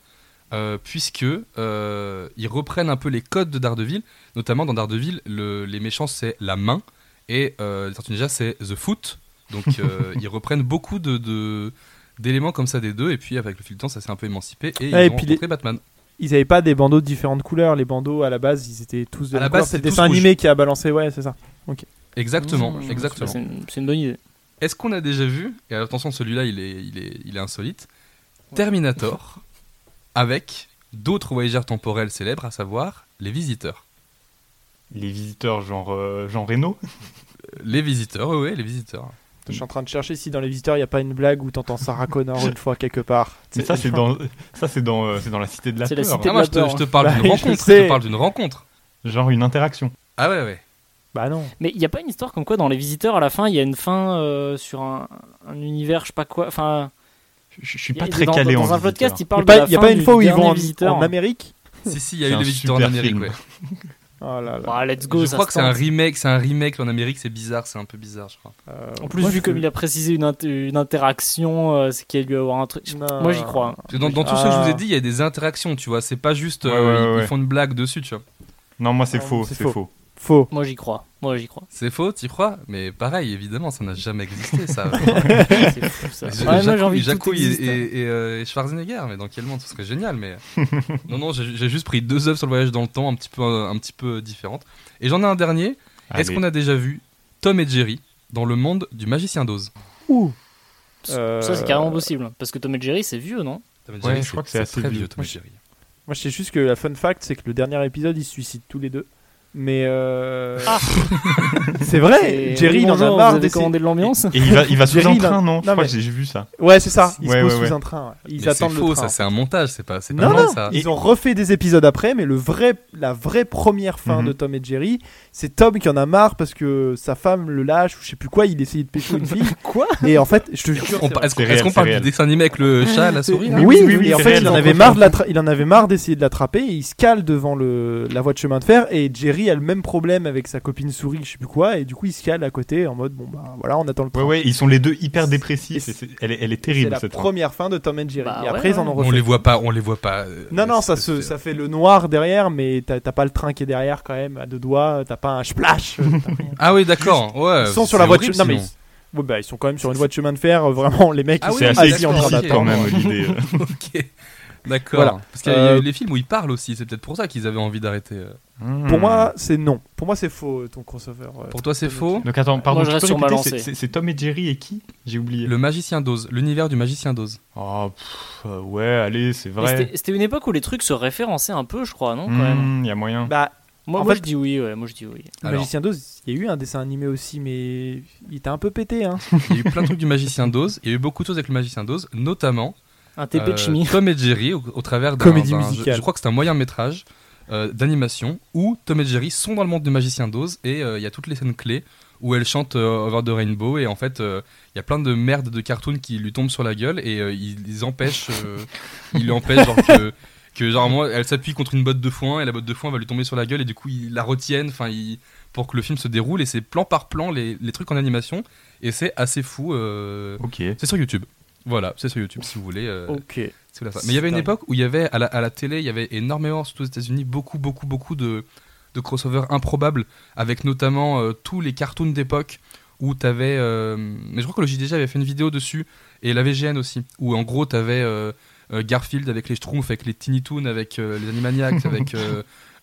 euh, puisque euh, ils reprennent un peu les codes de Daredevil, notamment dans Daredevil, le- les méchants c'est la main et euh, les Tortues Ninja c'est the foot. Donc euh, ils reprennent beaucoup de, de- d'éléments comme ça des deux, et puis avec le fil du temps, ça s'est un peu émancipé et ils Ouais, et ont puis rencontré Batman. Ils avaient pas des bandeaux de différentes couleurs. Les bandeaux à la base, ils étaient tous de À la base, C'est le c'était dessin animé qui a balancé. Ouais, c'est ça. Exactement, Mmh, exactement. C'est une, bonne idée. Est-ce qu'on a déjà vu, et attention celui-là il est, il, est, il est insolite, Terminator avec d'autres voyageurs temporels célèbres, à savoir les visiteurs. Les visiteurs, genre euh, Jean Reno. Les visiteurs, oui, les visiteurs. Je suis en train de chercher si dans les visiteurs il y a pas une blague où t'entends Sarah Connor une fois quelque part. Mais ça, c'est dans, ça, c'est dans, euh, c'est dans la cité de la C'est la peur. cité- Ah, moi je te, je te parle Bah, d'une rencontre, je, te parle d'une rencontre. Genre une interaction. Ah ouais, ouais. Bah non. Mais il n'y a pas une histoire comme quoi dans les visiteurs à la fin il y a une fin euh, sur un, un univers, je sais pas quoi. Enfin, Je, je suis a- pas très dans, calé dans en un podcast il Il parle y a de pas, la y a fin pas une fois où ils vont en, en Amérique? Si, si, il y a eu les visiteurs en Amérique. Oh là là. Bah, let's go, je crois que c'est un remake, c'est un remake en Amérique, c'est bizarre, c'est un peu bizarre, je crois. Euh, En plus, moi, vu je- comme il a précisé une, int- une interaction, euh, c'est qu'il y a dû avoir un truc. Non. Moi j'y crois. hein. Dans, dans tout ce que je vous ai Ah. dit, il y a des interactions, tu vois, c'est pas juste euh, Ouais, ouais, ils, ouais. ils font une blague dessus, tu vois. Non, moi, c'est faux. c'est C'est faux. faux. Faux. Moi j'y crois. Moi j'y crois. C'est faux, t'y crois Mais pareil, évidemment, ça n'a jamais existé, ça. c'est fou ça. Ouais, moi j'ai envie de tout Jacouille existe. et, et, et, euh, et Schwarzenegger, mais dans quel monde ce serait génial. Mais non, non, j'ai j'ai juste pris deux œuvres sur le voyage dans le temps, un petit peu, un petit peu différentes. Et j'en ai un dernier. Est-ce qu'on a déjà vu Tom et Jerry dans le monde du magicien d'Oz? Ouh. Ça Euh, c'est carrément possible. Parce que Tom et Jerry c'est vieux, non? Tom et Ouais, je crois que c'est assez très vieux. vieux. Tom et Jerry. Moi, je sais juste que la fun fact, c'est que le dernier épisode, ils se suicident tous les deux. Mais euh... Ah. c'est vrai, Jerry il en a marre d'essayer- commandé de l'ambiance Et il va, il va sous Jerry, un il train, non, Je non, crois mais- que j'ai vu ça. Ouais, c'est ça. Ils Ouais, se posent ouais, sous un train. ouais. Ils Mais attendent le faux, train. ça c'est un montage, c'est pas, c'est pas Non, vrai non, ça. ils ont refait des épisodes après, mais le vrai, la vraie première fin Mhm. de Tom et Jerry, c'est Tom qui en a marre parce que sa femme le lâche ou je sais plus quoi, il essayait de pécho une fille. Quoi? Et en fait, je te jure. Est-ce qu'on parle du dessin animé avec le chat, la souris Oui, Oui, et en fait, il en avait marre de l'attra- il en avait marre d'essayer de l'attraper et il se cale devant le, la voie de chemin de fer et Jerry a le même problème avec sa copine souris, je sais plus quoi, et du coup il se cale à côté en mode bon bah voilà, on attend le train. Ouais, ouais, ils sont les deux hyper dépressifs. c'est- et c'est- elle, est, elle est C'est terrible la cette première fin de Tom et Jerry. Bah et ouais, après ils en ont On refait. les voit pas, on les voit pas. euh, Non, non, ça, se, ça fait le noir derrière, mais t'as t'as pas le train qui est derrière quand même, à deux doigts, t'as pas un splash. Ah oui, d'accord. Ouais. Ils sont sur la voie de horrible, chemin. Non, mais ouais, bah, ils sont quand même sur une voie de chemin de fer, euh, vraiment, les mecs, Ah ils oui, C'est sont assez assis en train d'accord, explicite quand d'attendre. même l'idée. Ok. D'accord. Voilà. Parce qu'il y a Euh, eu les films où ils parlent aussi, c'est peut-être pour ça qu'ils avaient envie d'arrêter. euh. Pour Hmm. moi, c'est non. Pour moi, c'est faux, euh, ton crossover. euh, Pour toi, c'est faux Jerry. Donc attends, pardon, Moi, je lancée. c'est- Tom et Jerry et qui J'ai oublié. Le magicien d'Oz, l'univers du magicien d'Oz. Oh, pff, euh, ouais, allez, c'est vrai. c'était- une époque où les trucs se référençaient un peu, je crois, non Il y a moyen. Bah, Moi, en moi fait- je dis oui, ouais, moi je dis oui. le Alors. Magicien d'Oz, il y a eu un dessin animé aussi, mais il était un peu pété, hein. Il y a eu plein de trucs du magicien d'Oz. Il y a eu beaucoup de choses avec le magicien d'Oz, notamment Un TP de euh, chimie. Tom et Jerry au, au travers d'un. Comédie d'un- musicale. Je, crois que c'est un moyen métrage euh, d'animation où Tom et Jerry sont dans le monde du magicien d'Oz et euh, il y a toutes les scènes clés où elle chante euh, Over the Rainbow et en fait euh, il y a plein de merde de cartoons qui lui tombent sur la gueule et euh, ils, ils empêchent euh, ils l'empêchent genre que que genre moi elle s'appuie contre une botte de foin et la botte de foin va lui tomber sur la gueule et du coup ils la retiennent enfin pour que le film se déroule et c'est plan par plan les, les trucs en animation et c'est assez fou euh, Ok. c'est sur YouTube voilà c'est sur YouTube si vous voulez euh, Ok. Mais il y avait une époque où il y avait à la, à la télé, il y avait énormément, surtout aux États-Unis, beaucoup, beaucoup, beaucoup de, de crossovers improbables, avec notamment euh, tous les cartoons d'époque où t'avais. euh, mais je crois que le JDG avait fait une vidéo dessus, et la VGN aussi, où en gros t'avais Garfield avec les Schtroumpfs, avec les Tiny Toons, avec les Animaniacs, avec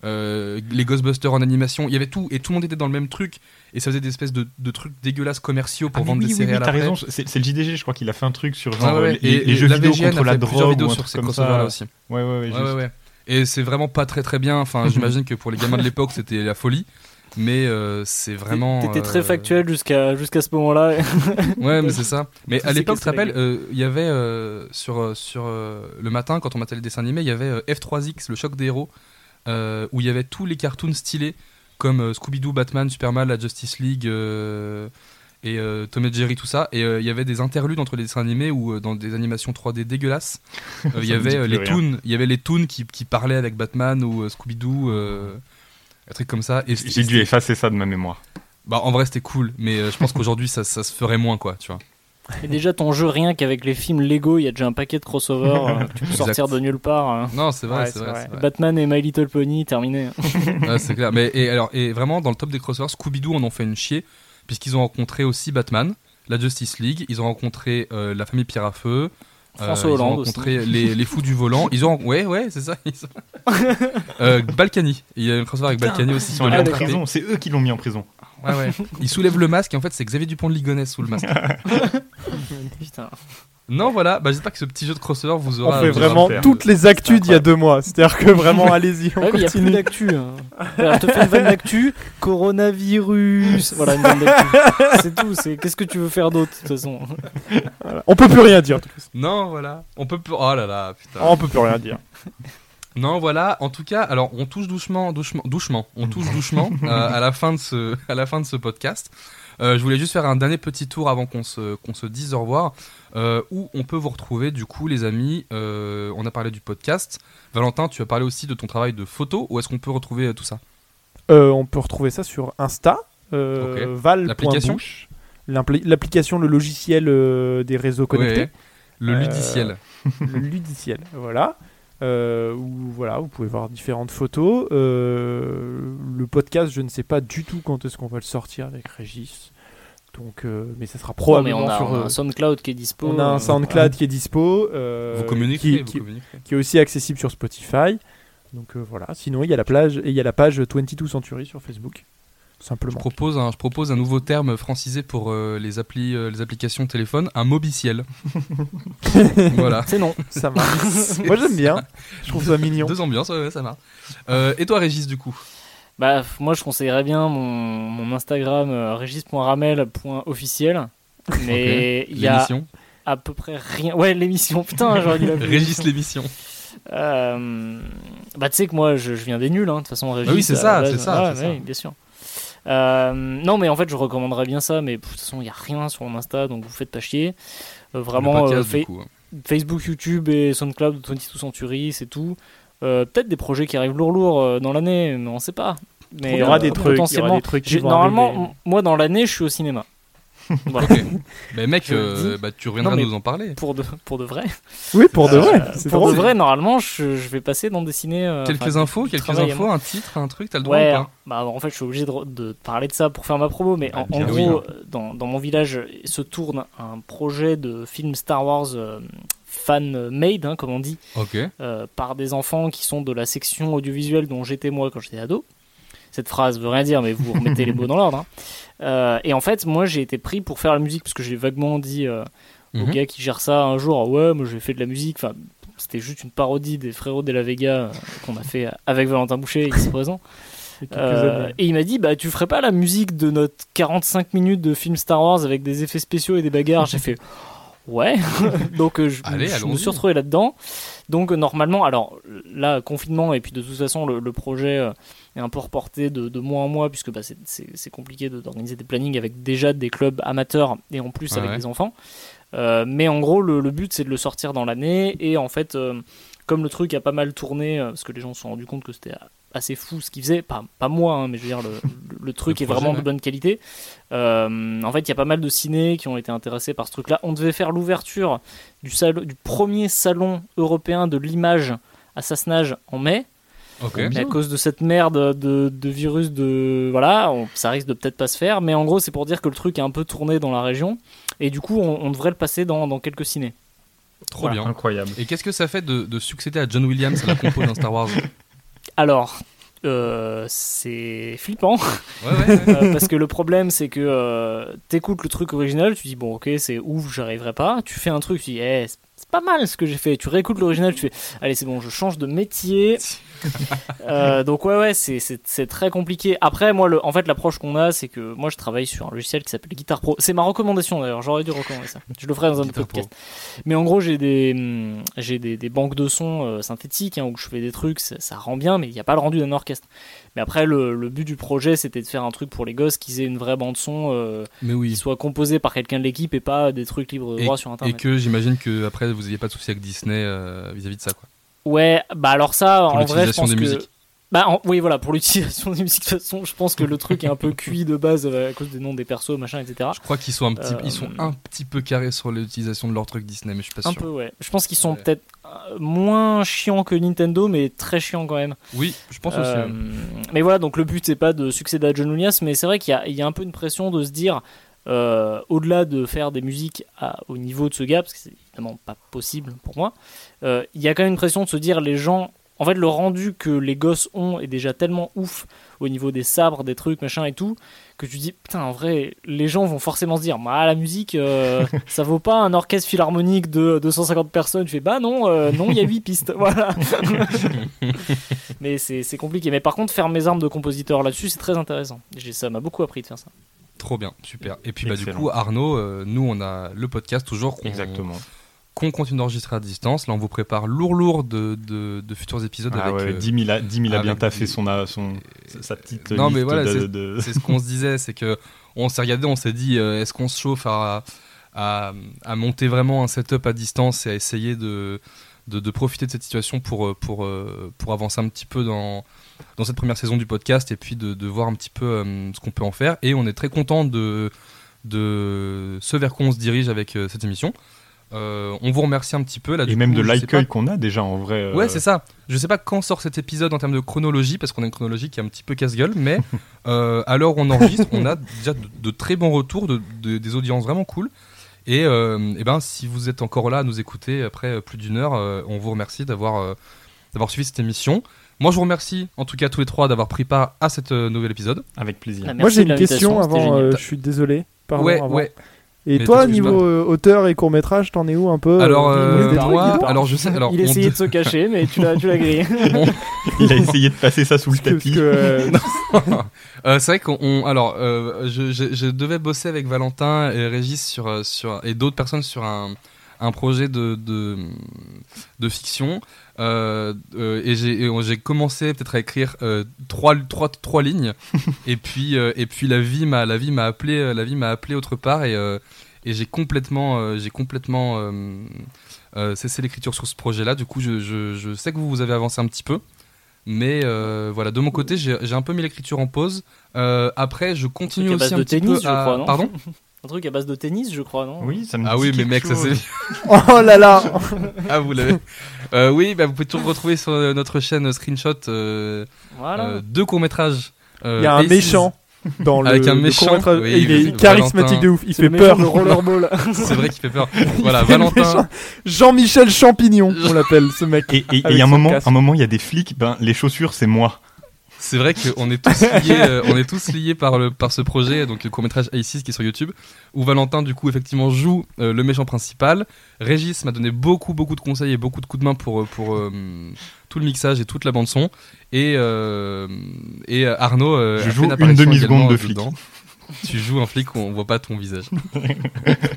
euh, les Ghostbusters en animation. Il y avait tout, et tout le monde était dans le même truc, et ça faisait des espèces de, de trucs dégueulasses commerciaux pour Ah, vendre oui, des oui, oui, céréales t'as après. raison. C'est c'est le JDG, je crois qu'il a fait un truc sur genre ouais, les, et- les et jeux la vidéo VGN contre a la fait plusieurs drogue vidéos ou un sur truc ces comme ça. aussi. Ouais, ouais, ouais. Ouais, juste. ouais, ouais. Et c'est vraiment pas très très bien. Enfin, j'imagine que pour les gamins de l'époque, c'était la folie. Mais euh, c'est vraiment. T'étais très euh, factuel jusqu'à jusqu'à ce moment-là. Ouais, mais c'est ça. Mais à l'époque, tu te rappelles, euh, il y avait euh, sur, sur euh, le matin, quand on matait les dessins animés, il y avait euh, F3X, le choc des héros, euh, où il y avait tous les cartoons stylés, comme euh, Scooby-Doo, Batman, Superman, la Justice League. euh, et Tom et Jerry, tout ça. Et il y avait des interludes entre les dessins animés ou dans des animations 3D dégueulasses. Il y avait les toons, il y avait les toons qui, qui parlaient avec Batman ou Scooby-Doo, un truc comme ça. J'ai dû effacer ça de ma mémoire. Bah, en vrai, c'était cool, mais je pense qu'aujourd'hui, ça, ça se ferait moins, quoi, tu vois. Et déjà, ton jeu, rien qu'avec les films Lego, il y a déjà un paquet de crossovers. euh, tu peux Exact. sortir de nulle part. hein. Non, c'est vrai, Ouais, c'est c'est vrai. vrai. c'est vrai. Batman et My Little Pony, terminé. Ouais, c'est clair. Mais et, alors, et vraiment, dans le top des crossovers, Scooby-Doo en ont fait une chier, puisqu'ils ont rencontré aussi Batman, la Justice League, ils ont rencontré euh, la famille Pierre à Feu. euh, François ils Hollande ont rencontré les, les fous du volant. Ils ont ouais ouais c'est ça. Ils ont- euh, Balkany. Il y a un crossover avec Balkany aussi. Ils sont de allés en l'attraper. prison. C'est eux qui l'ont mis en prison. Ouais ouais. Il soulève le masque et en fait c'est Xavier Dupont de Ligonnès sous le masque. Putain. non voilà. Bah, j'espère que ce petit jeu de crossover vous On aura. fait vraiment fait, euh, toutes les actus d'il y a deux mois. C'est-à-dire que vraiment, allez-y, on Ouais, mais il y a plus continue. d'actu. hein. Alors, je te fais une vanne d'actu. Coronavirus. Voilà, une vanne d'actu. C'est tout. C'est qu'est-ce que tu veux faire d'autre de toute façon? On peut plus rien dire. Non voilà. On peut. plus- Oh là là putain. On peut plus rien dire. Non, voilà. En tout cas, alors on touche doucement, doucement, doucement. On touche doucement euh, à la fin de ce, à la fin de ce podcast. Euh, je voulais juste faire un dernier petit tour avant qu'on se, qu'on se dise au revoir. Euh, où on peut vous retrouver, du coup, les amis. On a parlé du podcast. Valentin, tu as parlé aussi de ton travail de photo. Où est-ce qu'on peut retrouver tout ça? On peut retrouver ça sur Insta, val.bouche. L'application? L'appli- L'application, le logiciel des réseaux connectés. Ouais. Le ludiciel. le ludiciel, voilà. Euh, où, voilà, vous pouvez voir différentes photos. Euh, le podcast, je ne sais pas du tout quand est-ce qu'on va le sortir avec Régis. Donc, euh, mais ça sera Oh, mais probablement on a, sur. on a un SoundCloud qui est dispo. on a un SoundCloud qui est dispo. euh, vous communiquez, qui, vous qui- est aussi accessible sur Spotify. Donc euh, voilà. Sinon, il y a la plage et il y a la page 22 Century sur Facebook, Je propose, un, je propose un nouveau terme francisé pour euh, les, applis, euh, les applications téléphone, un mobiciel. voilà. C'est non. Ça marche. Moi, j'aime bien. Je trouve ça mignon. Deux ambiances, ouais, ouais, ça marche. Euh, et toi, Régis, du coup? Bah, moi, je conseillerais bien mon, mon Instagram euh, regis.ramel.officiel. Mais il y a L'émission? à peu près rien. Ouais, l'émission, putain, j'aurais dû l'appeler. Régis l'émission. Euh, bah, tu sais que moi, je, je viens des nuls, hein, de toute façon, Régis. oui, c'est ça, c'est ça, Ouais, c'est ouais, ça. bien sûr. Euh, non, mais en fait, je recommanderais bien ça, mais de toute façon, il n'y a rien sur mon Insta, donc vous faites pas chier. Euh, vraiment, Le euh, podcast, fa- du coup. Facebook, YouTube et SoundCloud de 22 Century, c'est tout. Euh, Peut-être des projets qui arrivent lourd lourd euh, dans l'année, mais on sait pas. Mais Il y aura euh, des trucs, il y aura des trucs qui j'ai- vont Normalement, arriver. moi dans l'année, je suis au cinéma. Voilà. Ok. Mais mec, euh, bah, tu reviendras Non, nous en parler. Pour de, pour de vrai. Oui, pour de Euh, vrai. pour drôle. de vrai, normalement, je, je vais passer dans des ciné. euh, Quelques infos, quelques infos, un titre, un truc, t'as le droit Ouais, ou pas bah en fait je suis obligé de, de parler de ça pour faire ma promo, mais Ah, en, gros, oui. euh, dans, dans mon village se tourne un projet de film Star Wars euh, fan-made, hein, comme on dit, euh, par des enfants qui sont de la section audiovisuelle dont j'étais moi quand j'étais ado. Cette phrase veut rien dire, mais vous remettez les mots dans l'ordre. hein. Euh, et en fait, moi j'ai été pris pour faire la musique parce que j'ai vaguement dit euh, au Mhm. gars qui gère ça un jour Ouais, moi j'ai fait de la musique. Enfin, c'était juste une parodie des frérots de la Vega euh, qu'on a fait avec Valentin Boucher ici présent. Et il m'a dit bah tu ferais pas la musique de notre 45 minutes de film Star Wars avec des effets spéciaux et des bagarres j'ai fait ouais donc je, Allez, je me suis retrouvé là-dedans donc normalement alors là confinement et puis de toute façon le, le projet est un peu reporté de, de mois en mois puisque bah, c'est- compliqué de- d'organiser des plannings avec déjà des clubs amateurs et en plus avec ouais. des enfants. Euh, mais en gros le, le but c'est de le sortir dans l'année. Et en fait euh, comme le truc a pas mal tourné euh, parce que les gens se sont rendus compte que c'était assez fou ce qu'il faisait pas, pas moi hein, mais je veux dire le, truc Le est vraiment ouais. de bonne qualité. Euh, en fait il y a pas mal de ciné qui ont été intéressés par ce truc là on devait faire l'ouverture du premier salon européen de l'image à Sassenage en mai Ok. mais à cause de cette merde de, de virus de voilà on- ça risque de peut-être pas se faire mais en gros c'est pour dire que le truc est un peu tourné dans la région et du coup on, on devrait le passer dans, dans quelques ciné Trop bien. Incroyable. Et qu'est-ce que ça fait de, de succéder à John Williams à la compo d'un Star Wars alors euh, c'est flippant Ouais, ouais, ouais. Euh, parce que le problème c'est que euh, t'écoutes le truc original tu dis bon ok c'est ouf j'arriverai pas tu fais un truc tu dis eh, c'est c'est pas mal ce que j'ai fait. Tu réécoutes l'original tu fais allez c'est bon je change de métier. Euh, donc ouais ouais c'est- très compliqué. Après moi le, en fait l'approche qu'on a c'est que moi je travaille sur un logiciel qui s'appelle Guitar Pro. C'est ma recommandation d'ailleurs. J'aurais dû recommander ça. Je le ferai dans un Guitar podcast. Mais en gros j'ai des hum, j'ai des, des banques de sons euh, synthétiques hein, où je fais des trucs. Ça, ça rend bien mais il n'y a pas le rendu d'un orchestre. Mais après le, le but du projet c'était de faire un truc pour les gosses qu'ils aient une vraie bande son euh, qui soit composée par quelqu'un de l'équipe et pas des trucs libres de Et, droit sur et internet que j'imagine que après vous n'aviez pas de souci avec Disney euh, vis-à-vis de ça quoi. ouais bah alors ça Pour en vrai je pense des que musiques. Bah en- oui voilà pour l'utilisation des musiques de toute façon je pense que le truc est un peu cuit de base euh, à cause des noms des persos machin etc Je crois qu'ils sont un petit, Euh, ils sont un petit peu carrés sur l'utilisation de leur truc Disney, mais je suis pas un sûr. peu ouais je pense qu'ils sont Ouais. peut-être euh, moins chiants que Nintendo mais très chiants quand même Oui, je pense aussi. Euh, ouais. mais voilà donc le but c'est pas de succéder à John Williams mais c'est vrai qu'il y a, il y a un peu une pression de se dire euh, au-delà de faire des musiques à- au niveau de ce gars parce que c'est évidemment pas possible pour moi euh, il y a quand même une pression de se dire les gens en fait le rendu que les gosses ont est déjà tellement ouf au niveau des sabres des trucs machin et tout que tu dis putain en vrai les gens vont forcément se dire bah la musique euh, ça vaut pas un orchestre philharmonique de 250 personnes. Tu fais bah non non il y a 8 pistes voilà. Mais c'est compliqué. Mais par contre faire mes armes de compositeur là-dessus c'est très intéressant. J'ai- ça m'a beaucoup appris de faire ça Trop bien, super. Et puis bah, du coup, Arnaud, euh, nous on a le podcast toujours qu'on Exactement. qu'on continue d'enregistrer à distance. Là, on vous prépare lourd lourd de, de, de futurs épisodes Ah avec. ouais, euh, 10 000 a, 10 000 a bien taffé son, a- son, sa petite Non, mais voilà, c'est- de- ce qu'on se disait, c'est que on s'est regardé, on s'est dit, euh, est-ce qu'on se chauffe à, à, à monter vraiment un setup à distance et à essayer de, de, de profiter de cette situation pour, euh, pour, euh, pour avancer un petit peu dans, dans cette première saison du podcast et puis de, de voir un petit peu euh, ce qu'on peut en faire. Et on est très content de, de ce vers quoi on se dirige avec euh, cette émission. Euh, on vous remercie un petit peu là. et du même coup, de l'accueil qu'on a déjà en vrai. euh, Ouais, c'est ça. Je sais pas quand sort cet épisode en termes de chronologie, parce qu'on a une chronologie qui est un petit peu casse-gueule, mais euh, à l'heure où on enregistre, on a déjà de, de très bons retours, de, de- des audiences vraiment cool. Et, euh, eh ben, si vous êtes encore là à nous écouter après plus d'une heure, on vous remercie d'avoir d'avoir suivi cette émission. Moi, je vous remercie en tout cas tous les trois d'avoir pris part à cet euh, nouvel épisode. Avec plaisir. Ah, Moi j'ai une question avant, euh, je suis désolé. Pardon, ouais, avant. ouais. Et Mais toi, niveau euh, auteur et court métrage, t'en es où un peu Alors, euh, euh, des trucs, moi, dis-donc. alors je sais. Alors, il on essayait de- se cacher, mais tu l'as tu l'as grillé. Il a essayé de passer ça sous le Parce que- tapis. que, euh, Euh, c'est vrai qu'on on- alors euh, je, je, je devais bosser avec Valentin et Régis sur euh, sur et d'autres personnes sur un un projet de de, de fiction euh, euh, et j'ai commencé peut-être à écrire euh, trois, trois trois lignes et puis euh, et puis la vie m'a la vie m'a appelé la vie m'a appelé autre part et euh, et j'ai complètement euh, j'ai complètement euh, euh, cessé l'écriture sur ce projet-là. Du coup, je, je, je sais que vous, vous avez avancé un petit peu. Mais euh, voilà, de mon côté, j'ai j'ai un peu mis l'écriture en pause. Euh, après, je continue aussi un de petit tennis, peu je à... crois, non? Pardon? Un truc à base de tennis, je crois, non Oui, ça me Ah dit oui, mais quelque mec, ça chose. c'est... Oh là là ah, vous l'avez. Euh, oui, bah, vous pouvez toujours retrouver sur euh, notre chaîne Screenshot euh, Voilà. euh, deux courts-métrages. euh, Il y a un Aces. méchant dans le, Avec un le méchant, court-métrage. oui, Et il est Valentin. charismatique de ouf, il fait le peur. de rollerball. C'est vrai qu'il fait peur. Voilà, Il fait Valentin. méchant. Jean-Michel Champignon, on l'appelle ce mec. Et et- et il Avec y a un son moment, casque. un moment, il y a des flics. Ben, les chaussures, c'est moi. C'est vrai qu'on est tous liés, euh, on est tous liés par le par ce projet, donc le court métrage A6 qui est sur YouTube, où Valentin du coup effectivement joue euh, le méchant principal. Régis m'a donné beaucoup beaucoup de conseils et beaucoup de coups de main pour euh, pour euh, tout le mixage et toute la bande son. Et euh, et Arnaud, euh, Je a joue fait une apparition demi-seconde également, de flic. dedans. Tu joues un flic, on voit pas ton visage.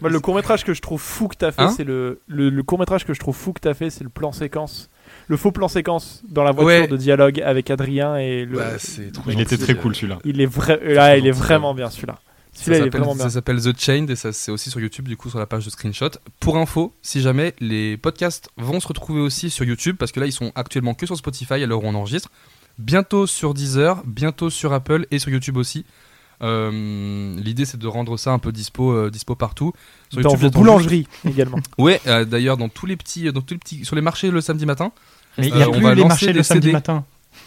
Moi, le court métrage que je trouve fou que t'as fait, Hein c'est le, le, le court métrage que je trouve fou que t'as fait, c'est le plan séquence, le faux plan séquence dans la voiture Ouais. de dialogue avec Adrien et le. Bah, c'est trop Il était très euh, cool celui-là. il est vrai, là, il est vraiment bien celui-là. Ça Celui-là, il est s'appelle- vraiment bien. ça s'appelle The Chained et ça c'est aussi sur YouTube du coup sur la page de Screenshot. Pour info, si jamais les podcasts vont se retrouver aussi sur YouTube parce que là ils sont actuellement que sur Spotify à l'heure où on enregistre. Bientôt sur Deezer, bientôt sur Apple et sur YouTube aussi. Euh, L'idée c'est de rendre ça un peu dispo, euh, dispo partout. Sur Dans YouTube, vos boulangeries également. Ouais, euh, d'ailleurs dans tous les petits, dans tous les petits, sur les marchés le samedi matin. Mais il n'y a plus les marchés le samedi CD. matin.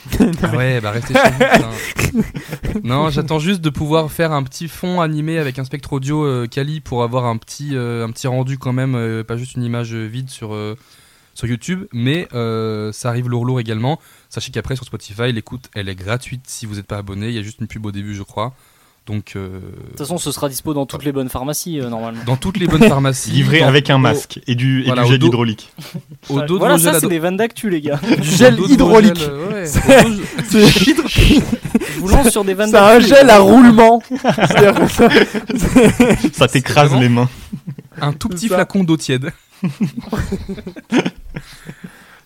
Ah ouais, bah restez chez vous. non, j'attends juste de pouvoir faire un petit fond animé avec un spectre audio euh, quali pour avoir un petit, euh, un petit rendu quand même, euh, pas juste une image euh, vide sur, sur YouTube, mais ça arrive lourd lourd également. Sachez qu'après sur Spotify, l'écoute elle est gratuite si vous n'êtes pas abonné, il y a juste une pub au début je crois. Donc euh, De toute façon, ce sera dispo dans toutes les bonnes pharmacies, euh, normalement. dans toutes les bonnes pharmacies. Livré avec un au- masque et du, et voilà, du au gel hydraulique. Au dos de voilà, ça, c'est des vannes d'actu, les gars. Du gel hydraulique. gels, ouais. C'est- Au dos- C'est Je vous lance sur des vannes c'est un gel à roulement. C'est-à-dire que ça- Ça t'écrase les mains. Un tout petit flacon d'eau tiède.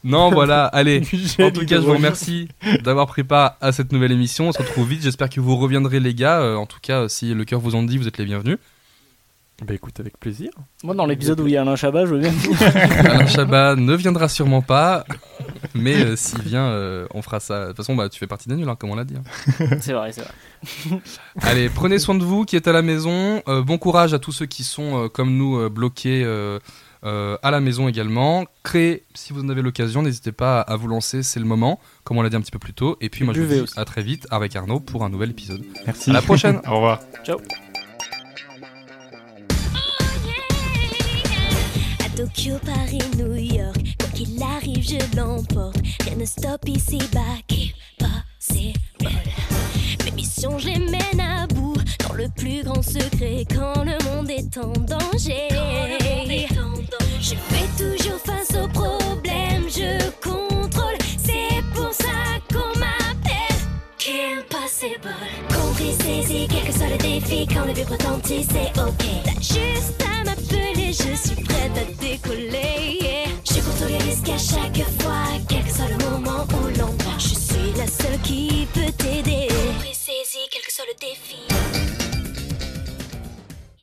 non, voilà, allez. En tout cas, je vous remercie d'avoir pris part à cette nouvelle émission. On se retrouve vite. J'espère que vous reviendrez, les gars. Euh, en tout cas, si le cœur vous en dit, vous êtes les bienvenus. Bah écoute, avec plaisir. Moi, dans l'épisode où il y a Alain Chabat, je veux bien. Alain Chabat ne viendra sûrement pas. Mais euh, s'il vient, euh, on fera ça. De toute façon, bah, tu fais partie des nuls, hein, comme on l'a dit. hein. c'est vrai, c'est vrai. Allez, prenez soin de vous qui êtes à la maison. Euh, bon courage à tous ceux qui sont, euh, comme nous, euh, bloqués euh, euh, à la maison également. Créez, si vous en avez l'occasion, n'hésitez pas à, vous lancer, c'est le moment, comme on l'a dit un petit peu plus tôt. Et puis moi, je vous dis aussi. à très vite avec Arnaud pour un nouvel épisode. Merci. À la prochaine. Au revoir. À Tokyo, Paris, New York, quoi qu'il arrive, je l'emporte. Rien ne stoppe ici, bas, possible. Mes missions, je les mène à le plus grand secret, quand le monde est en danger. Je fais toujours face aux problèmes, je contrôle, c'est pour ça qu'on m'appelle Kim Possible. Compris, saisi, quel que soit le défi, quand le but retentit, c'est ok. T'as juste à m'appeler, je suis prête à décoller. yeah. Je contrôle les risques à chaque fois, quel que soit le moment ou l'endroit. Je suis la seule qui peut t'aider. Compris, saisi, quel que soit le défi.